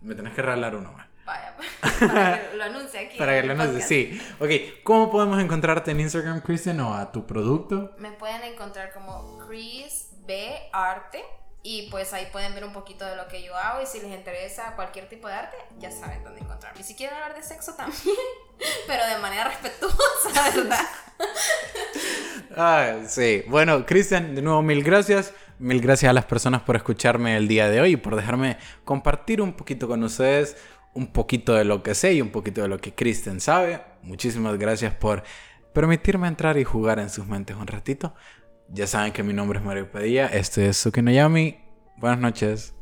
Me tenés que regalar uno más. Vaya, [LAUGHS] [LAUGHS] para que lo anuncie aquí. para que lo anuncie, sí. Ok, ¿cómo podemos encontrarte en Instagram, Kristen, o a tu producto? Me pueden encontrar como Chris B Arte y pues ahí pueden ver un poquito de lo que yo hago y si les interesa cualquier tipo de arte, ya saben dónde encontrarme. Y si quieren hablar de sexo también, [LAUGHS] pero de manera respetuosa, ¿verdad? ah, sí. Bueno, Cristian, de nuevo mil gracias. Mil gracias a las personas por escucharme el día de hoy y por dejarme compartir un poquito con ustedes un poquito de lo que sé y un poquito de lo que Cristian sabe. Muchísimas gracias por permitirme entrar y jugar en sus mentes un ratito. Ya saben que mi nombre es Mario Padilla. Este es Suki Yami. Buenas noches.